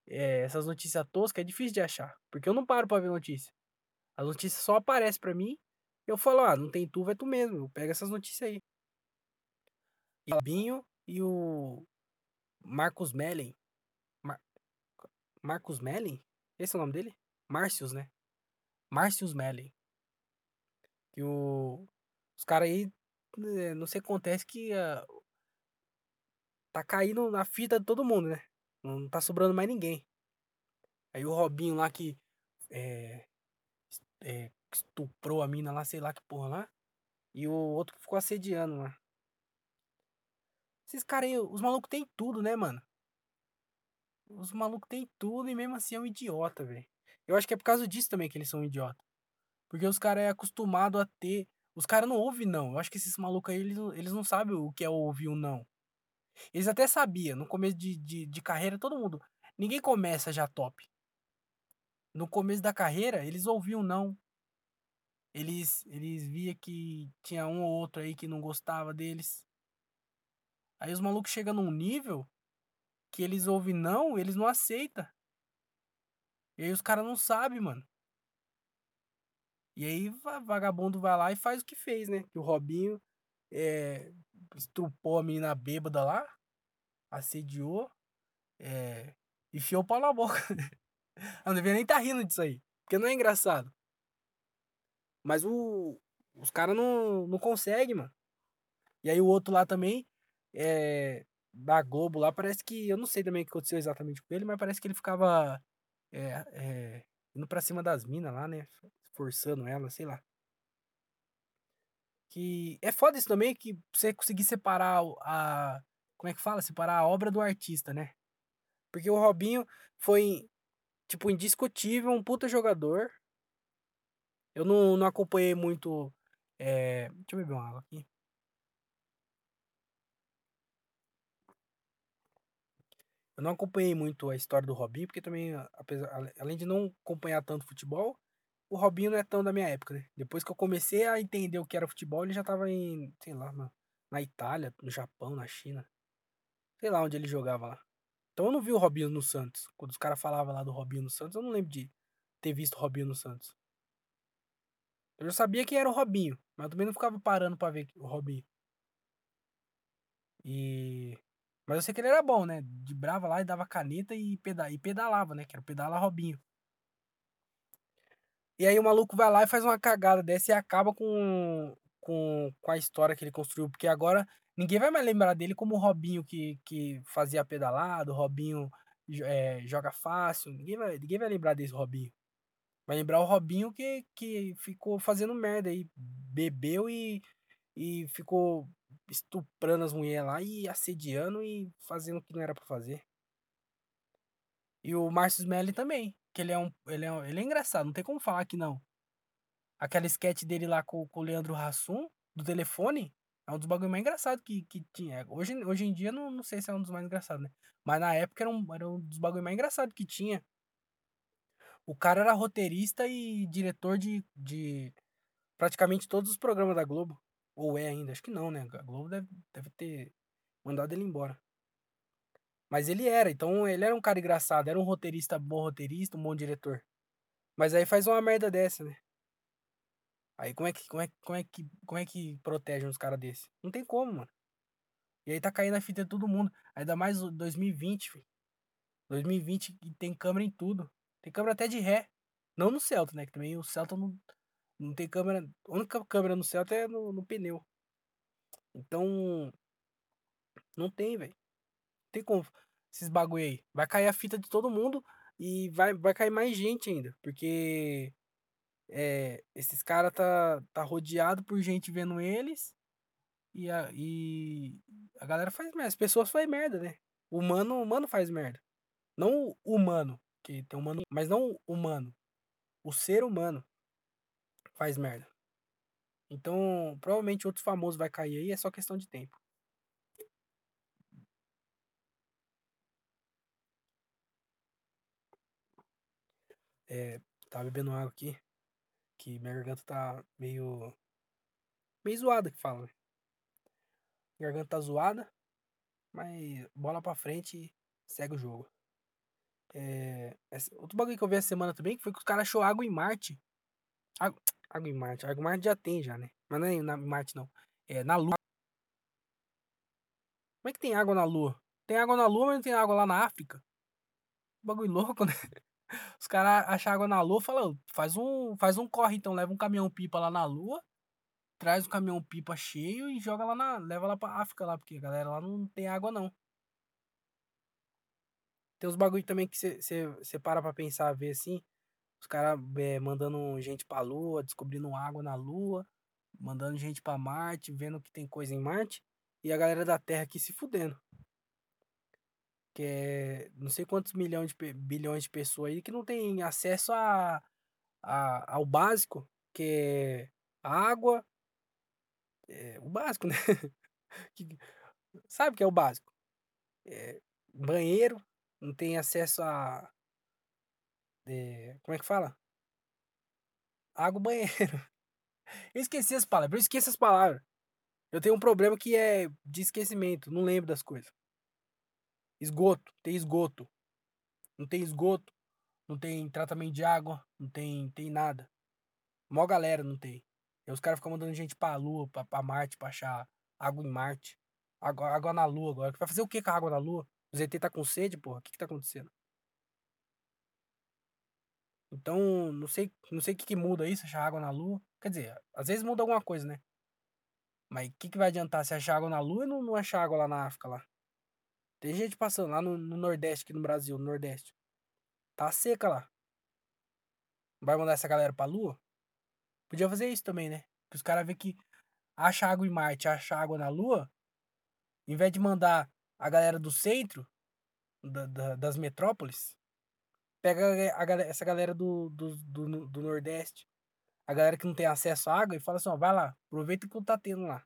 é, essas notícias toscas é difícil de achar. Porque eu não paro pra ver notícia. As notícias só aparecem pra mim. Eu falo, ah, não tem tu, vai tu mesmo. Eu pego essas notícias aí. E o Binho e o Marcos Mellen. Mar... Marcos Mellen? Esse é o nome dele? Márcios, né? Márcios Mellen. Que o... os caras aí, né, não sei o que acontece que uh, tá caindo na fita de todo mundo, né? Não tá sobrando mais ninguém. Aí o Robinho lá que é, é, estuprou a mina lá, sei lá que porra lá. E o outro ficou assediando lá. Esses caras aí, os malucos tem tudo, né, mano? Os malucos tem tudo e mesmo assim é um idiota, velho. Eu acho que é por causa disso também que eles são um idiota. Porque os caras é acostumado a ter. Os caras não ouvem não. Eu acho que esses malucos aí, eles, eles não sabem o que é ouvir um não. Eles até sabiam. No começo de, de, de carreira, todo mundo. Ninguém começa já top. No começo da carreira, eles ouviam não. Eles, eles via que tinha um ou outro aí que não gostava deles. Aí os malucos chegam num nível que eles ouvem não, eles não aceitam. E aí os caras não sabem, mano. E aí vagabundo vai lá e faz o que fez, né? Que o Robinho é, estrupou a menina bêbada lá, assediou, é, enfiou o pau na boca. Eu não devia nem estar tá rindo disso aí, porque não é engraçado. Mas o, os caras não, não conseguem, mano. E aí o outro lá também é, da Globo lá, parece que. Eu não sei também o que aconteceu exatamente com ele, mas parece que ele ficava é, é, indo pra cima das minas lá, né? Forçando ela, sei lá. Que é foda isso também, que você conseguir separar a. Como é que fala? Separar a obra do artista, né? Porque o Robinho foi, tipo, indiscutível, um puta jogador. Eu não, não acompanhei muito. É... Deixa eu beber uma água aqui. Eu não acompanhei muito a história do Robinho, porque também, apesar, além de não acompanhar tanto futebol, o Robinho não é tão da minha época, né? Depois que eu comecei a entender o que era futebol, ele já tava em, sei lá, na, na Itália, no Japão, na China. Sei lá onde ele jogava lá. Então eu não vi o Robinho no Santos. Quando os caras falavam lá do Robinho no Santos, eu não lembro de ter visto o Robinho no Santos. Eu já sabia que era o Robinho, mas também não ficava parando para ver o Robinho. E mas eu sei que ele era bom, né? De brava lá e dava caneta e, peda e pedalava, né? Que era o pedala Robinho. E aí o maluco vai lá e faz uma cagada dessa e acaba com, com, com a história que ele construiu. Porque agora ninguém vai mais lembrar dele como o Robinho que, que fazia pedalado, o Robinho é, joga fácil. Ninguém vai, ninguém vai lembrar desse Robinho. Vai lembrar o Robinho que, que ficou fazendo merda aí. Bebeu e, e ficou estuprando as mulheres lá e assediando e fazendo o que não era para fazer. E o Márcio Smelly também, que ele é um ele é, ele é engraçado, não tem como falar que não. Aquela sketch dele lá com, com o Leandro Hassum, do telefone, é um dos bagulhos mais engraçados que, que tinha. Hoje, hoje em dia, não, não sei se é um dos mais engraçados, né? Mas na época era um, era um dos bagulhos mais engraçados que tinha. O cara era roteirista e diretor de, de praticamente todos os programas da Globo. Ou é ainda? Acho que não, né? A Globo deve, deve ter mandado ele embora. Mas ele era, então ele era um cara engraçado, era um roteirista, bom roteirista, um bom diretor. Mas aí faz uma merda dessa, né? Aí como é que, como é, como é que, como é que protege uns caras desse? Não tem como, mano. E aí tá caindo a fita de todo mundo. Ainda mais 2020, filho. 2020 tem câmera em tudo. Tem câmera até de ré. Não no Celta, né? Que também o Celta não, não tem câmera. A única câmera no Celta é no, no pneu. Então. Não tem, velho. Tem como. Esses bagulho aí. Vai cair a fita de todo mundo e vai, vai cair mais gente ainda. Porque. É, esses caras tá, tá rodeado por gente vendo eles. E a, e a galera faz merda. As pessoas fazem merda, né? O humano, o humano faz merda. Não o humano, que tem humano, mas não humano. O ser humano faz merda. Então, provavelmente outros famosos vai cair aí, é só questão de tempo. É, tava bebendo água aqui, que minha garganta tá meio. meio zoada que fala, né? Garganta tá zoada, mas bola pra frente e segue o jogo. É, outro bagulho que eu vi essa semana também foi que os caras achou água em Marte. Água, água em Marte. Água em Marte já tem já, né? Mas não é na Marte não. É na Lua. Como é que tem água na Lua? Tem água na Lua, mas não tem água lá na África. Bagulho louco, né? Os caras acham água na Lua, falam, faz um, faz um corre então, leva um caminhão pipa lá na Lua, traz o caminhão pipa cheio e joga lá na, leva lá pra África lá, porque a galera lá não tem água não. Tem uns bagulho também que você para pra pensar, ver assim, os caras é, mandando gente pra Lua, descobrindo água na Lua, mandando gente pra Marte, vendo que tem coisa em Marte, e a galera da Terra aqui se fudendo que é não sei quantos milhões de, bilhões de pessoas aí que não tem acesso a, a ao básico, que é água, é, o básico, né? que, sabe o que é o básico? É, banheiro, não tem acesso a. É, como é que fala? Água, banheiro. Eu esqueci as palavras, eu esqueço as palavras. Eu tenho um problema que é de esquecimento, não lembro das coisas. Esgoto, tem esgoto. Não tem esgoto, não tem tratamento de água, não tem, tem nada. Mó galera não tem. E os caras ficam mandando gente pra Lua, pra, pra Marte, pra achar água em Marte. Água, água na Lua agora. Vai fazer o que com a água na Lua? O ZT tá com sede, porra? O que que tá acontecendo? Então, não sei, não sei o que, que muda isso, achar água na Lua. Quer dizer, às vezes muda alguma coisa, né? Mas o que, que vai adiantar se achar água na Lua e não, não achar água lá na África lá? Tem gente passando lá no, no Nordeste, aqui no Brasil, no Nordeste. Tá seca lá. Vai mandar essa galera pra Lua? Podia fazer isso também, né? Os caras verem que acha água em Marte, acha água na Lua. Em vez de mandar a galera do centro, da, da, das metrópoles, pega a, a, essa galera do, do, do, do, Nordeste, a galera que não tem acesso à água, e fala assim: ó, vai lá, aproveita que tá tendo lá.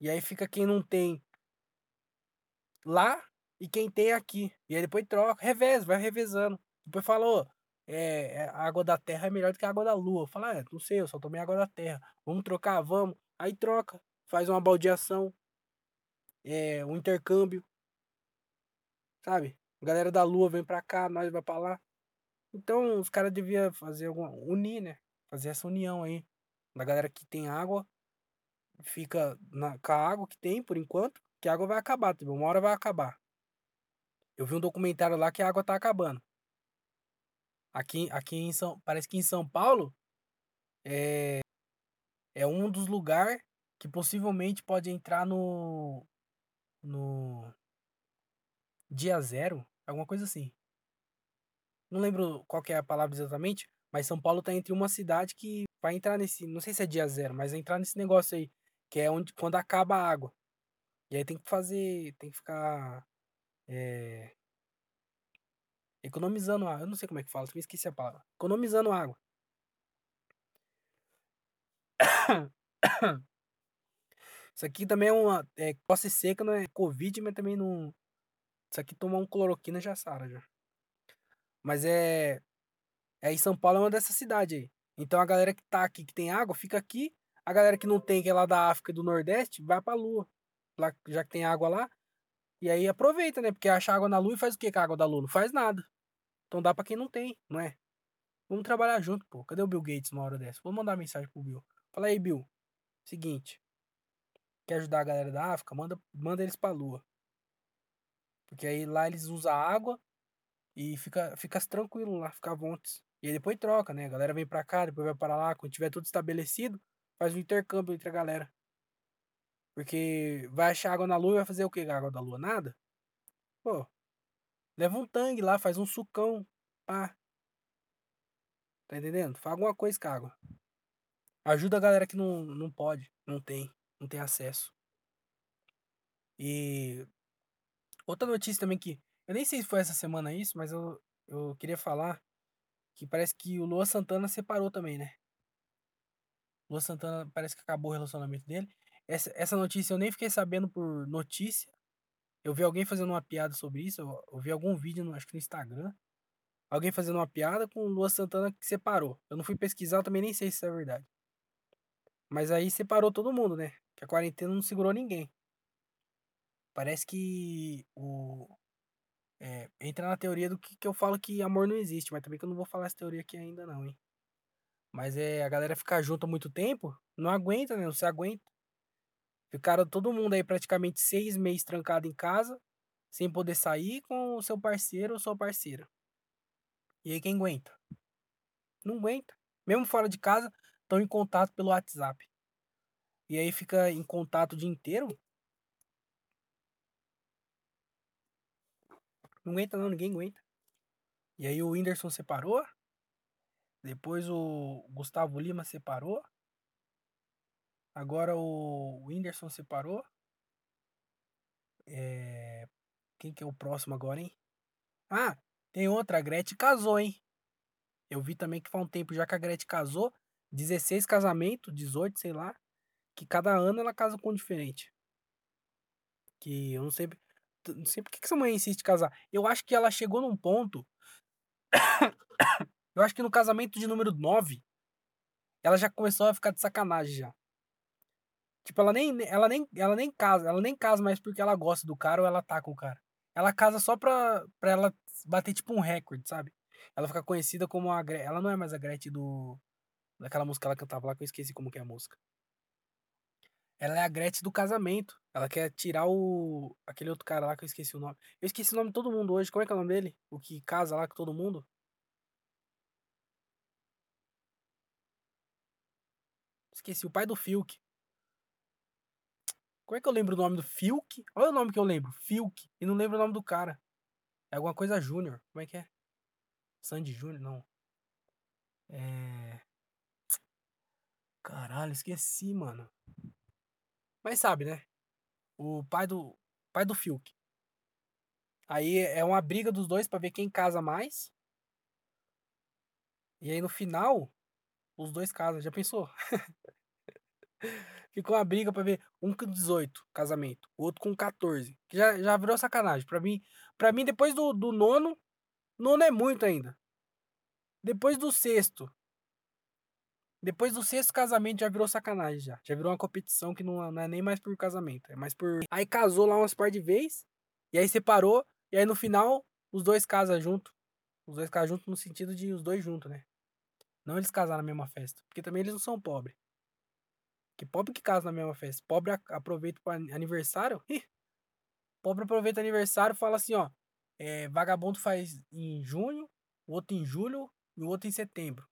E aí fica quem não tem lá e quem tem aqui. E aí depois troca, reveza, vai revezando. Depois falou, é, a água da terra é melhor do que a água da lua. Fala, é, não sei, eu só tomei água da terra. Vamos trocar? Vamos. Aí troca, faz uma baldeação, é, um intercâmbio. Sabe? A galera da lua vem pra cá, nós vai pra lá. Então os caras deviam fazer alguma. unir, né? Fazer essa união aí. Da galera que tem água, fica na, com a água que tem por enquanto que a água vai acabar, tipo, uma hora vai acabar. Eu vi um documentário lá que a água tá acabando. Aqui, aqui em São, parece que em São Paulo é, é um dos lugares que possivelmente pode entrar no no dia zero, alguma coisa assim. Não lembro qual é a palavra exatamente, mas São Paulo tá entre uma cidade que vai entrar nesse, não sei se é dia zero, mas vai entrar nesse negócio aí, que é onde quando acaba a água. E aí tem que fazer, tem que ficar é, economizando água. Eu não sei como é que fala, me esqueci a palavra. Economizando água. Isso aqui também é uma. É, posse seca, não é Covid, mas também não. Isso aqui tomar um cloroquina já sara já. Mas é. É em São Paulo é uma dessas cidades aí. Então a galera que tá aqui, que tem água, fica aqui. A galera que não tem, que é lá da África e do Nordeste, vai pra Lua lá, já que tem água lá. E aí aproveita, né? Porque acha água na lua e faz o que com a água da lua? Não faz nada. Então dá para quem não tem, não é? Vamos trabalhar junto, pô. Cadê o Bill Gates uma hora dessa? Vou mandar mensagem pro Bill. Fala aí, Bill. Seguinte. Quer ajudar a galera da África? Manda, manda eles pra lua. Porque aí lá eles usam água e fica, fica tranquilo lá, fica à vontade. E aí depois troca, né? A galera vem pra cá, depois vai para lá. Quando tiver tudo estabelecido, faz um intercâmbio entre a galera. Porque vai achar água na lua e vai fazer o que com a água da lua? Nada? Pô, leva um tangue lá, faz um sucão. Pá. Tá entendendo? Faz alguma coisa com a água. Ajuda a galera que não, não pode, não tem, não tem acesso. E outra notícia também que Eu nem sei se foi essa semana isso, mas eu, eu queria falar que parece que o Lua Santana separou também, né? Lua Santana parece que acabou o relacionamento dele. Essa, essa notícia eu nem fiquei sabendo por notícia. Eu vi alguém fazendo uma piada sobre isso. Eu, eu vi algum vídeo, no, acho que no Instagram. Alguém fazendo uma piada com o Lua Santana que separou. Eu não fui pesquisar, eu também nem sei se isso é verdade. Mas aí separou todo mundo, né? Que a quarentena não segurou ninguém. Parece que o. É, entra na teoria do que, que eu falo que amor não existe, mas também que eu não vou falar essa teoria aqui ainda, não, hein? Mas é a galera ficar junto há muito tempo, não aguenta, né? Não se aguenta. Ficaram todo mundo aí praticamente seis meses trancado em casa, sem poder sair com o seu parceiro ou sua parceira. E aí quem aguenta? Não aguenta. Mesmo fora de casa, estão em contato pelo WhatsApp. E aí fica em contato o dia inteiro. Não aguenta não, ninguém aguenta. E aí o Whindersson separou. Depois o Gustavo Lima separou. Agora o Whindersson separou. É... Quem que é o próximo agora, hein? Ah, tem outra. A Gretchen casou, hein? Eu vi também que faz um tempo já que a Gretchen casou. 16 casamentos, 18, sei lá. Que cada ano ela casa com um diferente. Que eu não sei. Não sei por que essa mãe insiste em casar. Eu acho que ela chegou num ponto. eu acho que no casamento de número 9. Ela já começou a ficar de sacanagem já. Tipo, ela nem, ela nem, ela nem casa, ela nem casa mais porque ela gosta do cara ou ela tá com o cara. Ela casa só pra, pra ela bater tipo um recorde, sabe? Ela fica conhecida como a Gretchen. Ela não é mais a Gretchen do. Daquela música que ela cantava lá que eu esqueci como que é a música. Ela é a Gretchen do casamento. Ela quer tirar o. aquele outro cara lá que eu esqueci o nome. Eu esqueci o nome de todo mundo hoje. Como é que é o nome dele? O que casa lá com todo mundo? Esqueci, o pai do Fiuk. Como é que eu lembro o nome do Fiuk? Olha o nome que eu lembro, Fiuk. E não lembro o nome do cara. É alguma coisa Júnior. Como é que é? Sandy Júnior? Não. É. Caralho, esqueci, mano. Mas sabe, né? O pai do. Pai do Fiuk. Aí é uma briga dos dois para ver quem casa mais. E aí no final, os dois casam. Já pensou? Ficou uma briga pra ver um com 18, casamento, o outro com 14. Que já, já virou sacanagem. Pra mim, pra mim depois do, do nono, nono é muito ainda. Depois do sexto. Depois do sexto casamento já virou sacanagem já. Já virou uma competição que não, não é nem mais por casamento. É mais por. Aí casou lá umas par de vez. E aí separou. E aí no final, os dois casam junto. Os dois casam junto no sentido de os dois juntos, né? Não eles casar na mesma festa. Porque também eles não são pobres. Que pobre que casa na mesma festa. Pobre aproveita para aniversário. Pobre aproveita aniversário e fala assim, ó. É, vagabundo faz em junho, o outro em julho e o outro em setembro.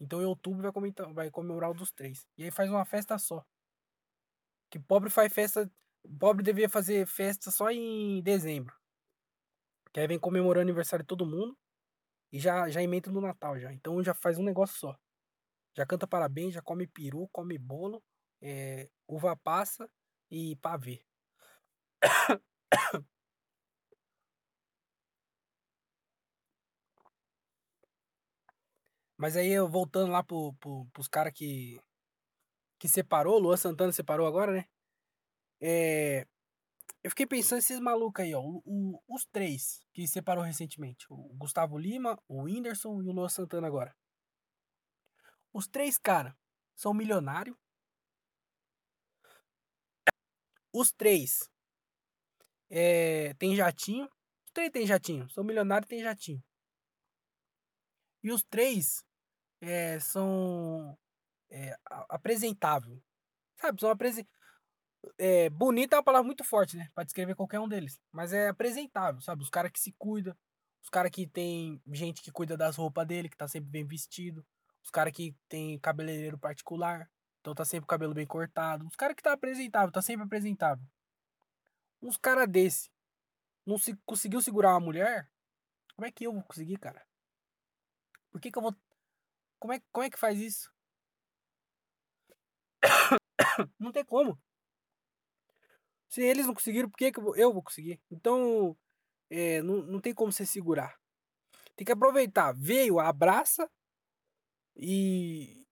Então em outubro vai, comentar, vai comemorar o dos três. E aí faz uma festa só. Que pobre faz festa. Pobre devia fazer festa só em dezembro. Que aí vem comemorando o aniversário de todo mundo. E já, já emenda no Natal já. Então já faz um negócio só. Já canta parabéns, já come peru, come bolo, é, uva passa e pavê. Mas aí eu voltando lá pro, pro, pros caras que. Que separou, Luan Santana separou agora, né? É, eu fiquei pensando esses malucos aí, ó. O, o, os três que separou recentemente. O Gustavo Lima, o Whindersson e o Luan Santana agora. Os três caras são milionários. Os três é, tem jatinho. Os três tem jatinho. São milionários e tem jatinho. E os três é, são é, apresentável. Sabe, são apresentáveis. É, bonita é uma palavra muito forte, né? Pra descrever qualquer um deles. Mas é apresentável, sabe? Os caras que se cuidam. Os caras que tem gente que cuida das roupas dele, que tá sempre bem vestido. Os caras que tem cabeleireiro particular. Então tá sempre o cabelo bem cortado. Os caras que tá apresentável, tá sempre apresentável. Uns caras desse não se conseguiu segurar uma mulher. Como é que eu vou conseguir, cara? Por que que eu vou. Como é, como é que faz isso? não tem como. Se eles não conseguiram, por que, que eu vou, conseguir? Então, eh, não não tem como você segurar. Tem que aproveitar. Veio, abraça e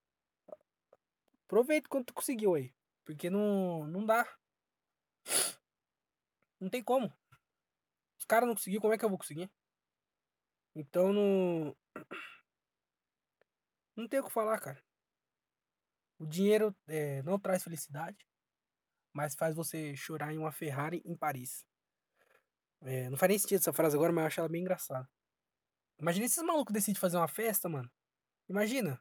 aproveita enquanto tu conseguiu aí, porque não não dá. Não tem como. Os cara não conseguiu, como é que eu vou conseguir? Então não não tem o que falar, cara. O dinheiro, eh, não traz felicidade, mas faz você chorar em uma Ferrari em Paris. Eh, não faz nem sentido essa frase agora, mas eu acho ela bem engraçada. Imagina esses malucos decidem fazer uma festa, mano. Imagina.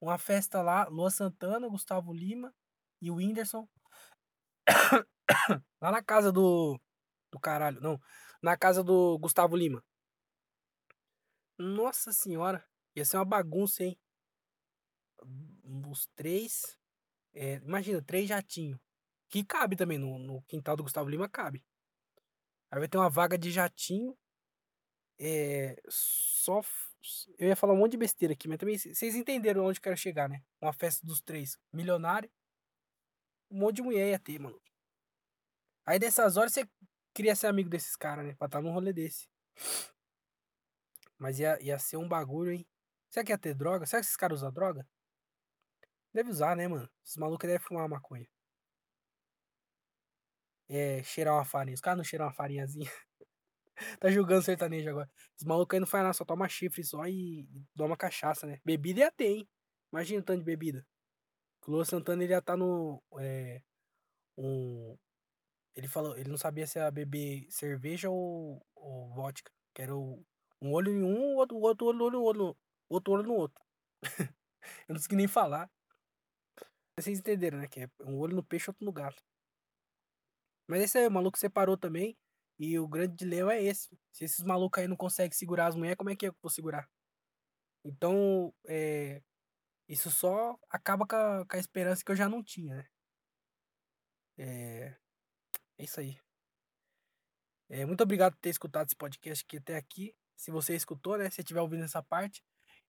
Uma festa lá, Luan Santana, Gustavo Lima e o Whindersson. Lá na casa do do caralho, não, na casa do Gustavo Lima. Nossa senhora, ia ser uma bagunça, hein. Os 3, eh, imagina 3 jatinho, que cabe também no no quintal do Gustavo Lima, cabe. Aí vai ter uma vaga de jatinho. Eh, só eu ia falar um monte de besteira aqui, mas também vocês entenderam onde eu quero chegar, né. Uma festa dos 3, milionário. Um monte de mulher ia ter, mano. Aí nessas horas você queria ser amigo desses cara, né, pra estar num rolê desse. Mas ia ia ser um bagulho, hein. Será que ia ter droga? Será que esses cara usa droga? Deve usar, né, mano. Esses maluco aí deve fumar uma maconha. É, cheirar uma farinha. Os cara não cheiram uma farinhazinha? Tá julgando sertanejo agora. Esse maluco aí não faz nada, só toma chifre só e toma cachaça, né. Bebida ia ter, hein. Imagina o tanto de bebida. O Luan Santana ele ia estar no eh, um ele falou ele não sabia se ia beber cerveja ou ou vodka, que era o um olho em um, outro outro olho no olho outro olho no outro. Eu não consegui nem falar. Vocês entenderam, né, que é um olho no peixe, outro no gato. Mas é isso aí, o maluco separou também, e o grande dilema é esse, se esses maluco aí não consegue segurar as mulher, como é que eu vou segurar? Então, eh, isso só acaba com a com a esperança que eu já não tinha, né. Eh, é isso aí. Eh, muito obrigado por ter escutado esse podcast aqui até aqui. Se você escutou, né, se estiver ouvindo essa parte,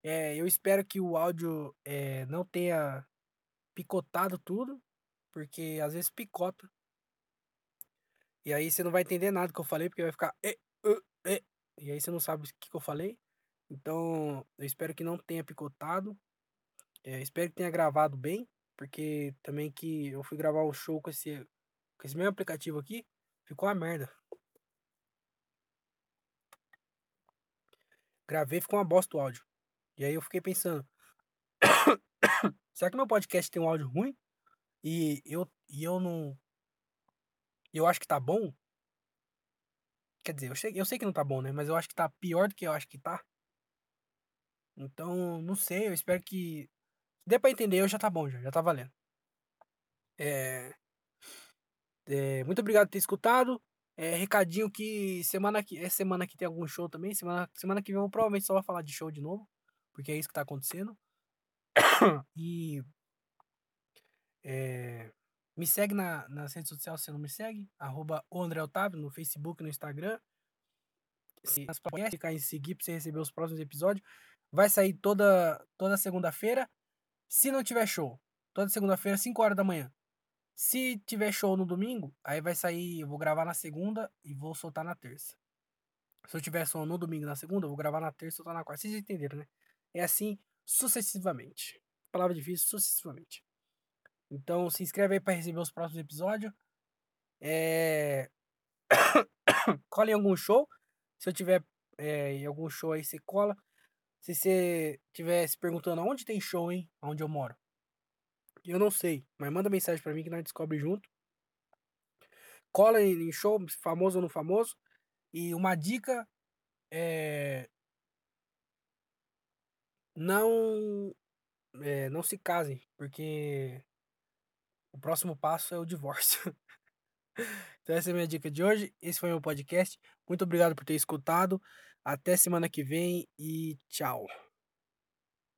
eh, eu espero que o áudio, eh, não tenha picotado tudo, porque às vezes picota. E aí você não vai entender nada que eu falei, porque vai ficar "e, hã, e", e aí você não sabe o que que eu falei. Então, eu espero que não tenha picotado. Eh, espero que tenha gravado bem, porque também que eu fui gravar um show com esse com esse mesmo aplicativo aqui, ficou uma merda. Gravei, ficou uma bosta o áudio. E aí eu fiquei pensando será que meu podcast tem um áudio ruim? E eu e eu não eu acho que tá bom? Quer dizer, eu sei eu sei que não tá bom, né, mas eu acho que tá pior do que eu acho que tá. Então, não sei, eu espero que dê pra entender, eu já tá bom já, já tá valendo. Eh eh, muito obrigado por ter escutado. Eh, recadinho que semana que essa semana aqui tem algum show também, semana semana que vem eu provavelmente só vou falar de show de novo, porque é isso que tá acontecendo. E eh, me segue na nas redes social se não me segue, arroba o André Otávio no Facebook no Instagram. Se clicar em seguir pra você receber os próximos episódios. Vai sair toda toda segunda-feira, se não tiver show, toda segunda-feira 5h. Se tiver show no domingo, aí vai sair eu vou gravar na segunda e vou soltar na terça. Se eu tiver show no domingo na segunda, eu vou gravar na terça e soltar na quarta, vocês entenderam, né. É assim sucessivamente. Palavra difícil, sucessivamente. Então se inscreve aí pra receber os próximos episódio. Eh, cola em algum show, se eu tiver, eh, em algum show aí você cola. Se você estiver se perguntando: "Aonde tem show, hein, aonde eu moro?" Eu não sei, mas manda mensagem pra mim que nós descobre junto. Cola em show, famoso ou não famoso. E uma dica, eh não, eh, não se casem, porque o próximo passo é o divórcio. Então essa é a minha dica de hoje, esse foi meu podcast. Muito obrigado por ter escutado. Até semana que vem e tchau.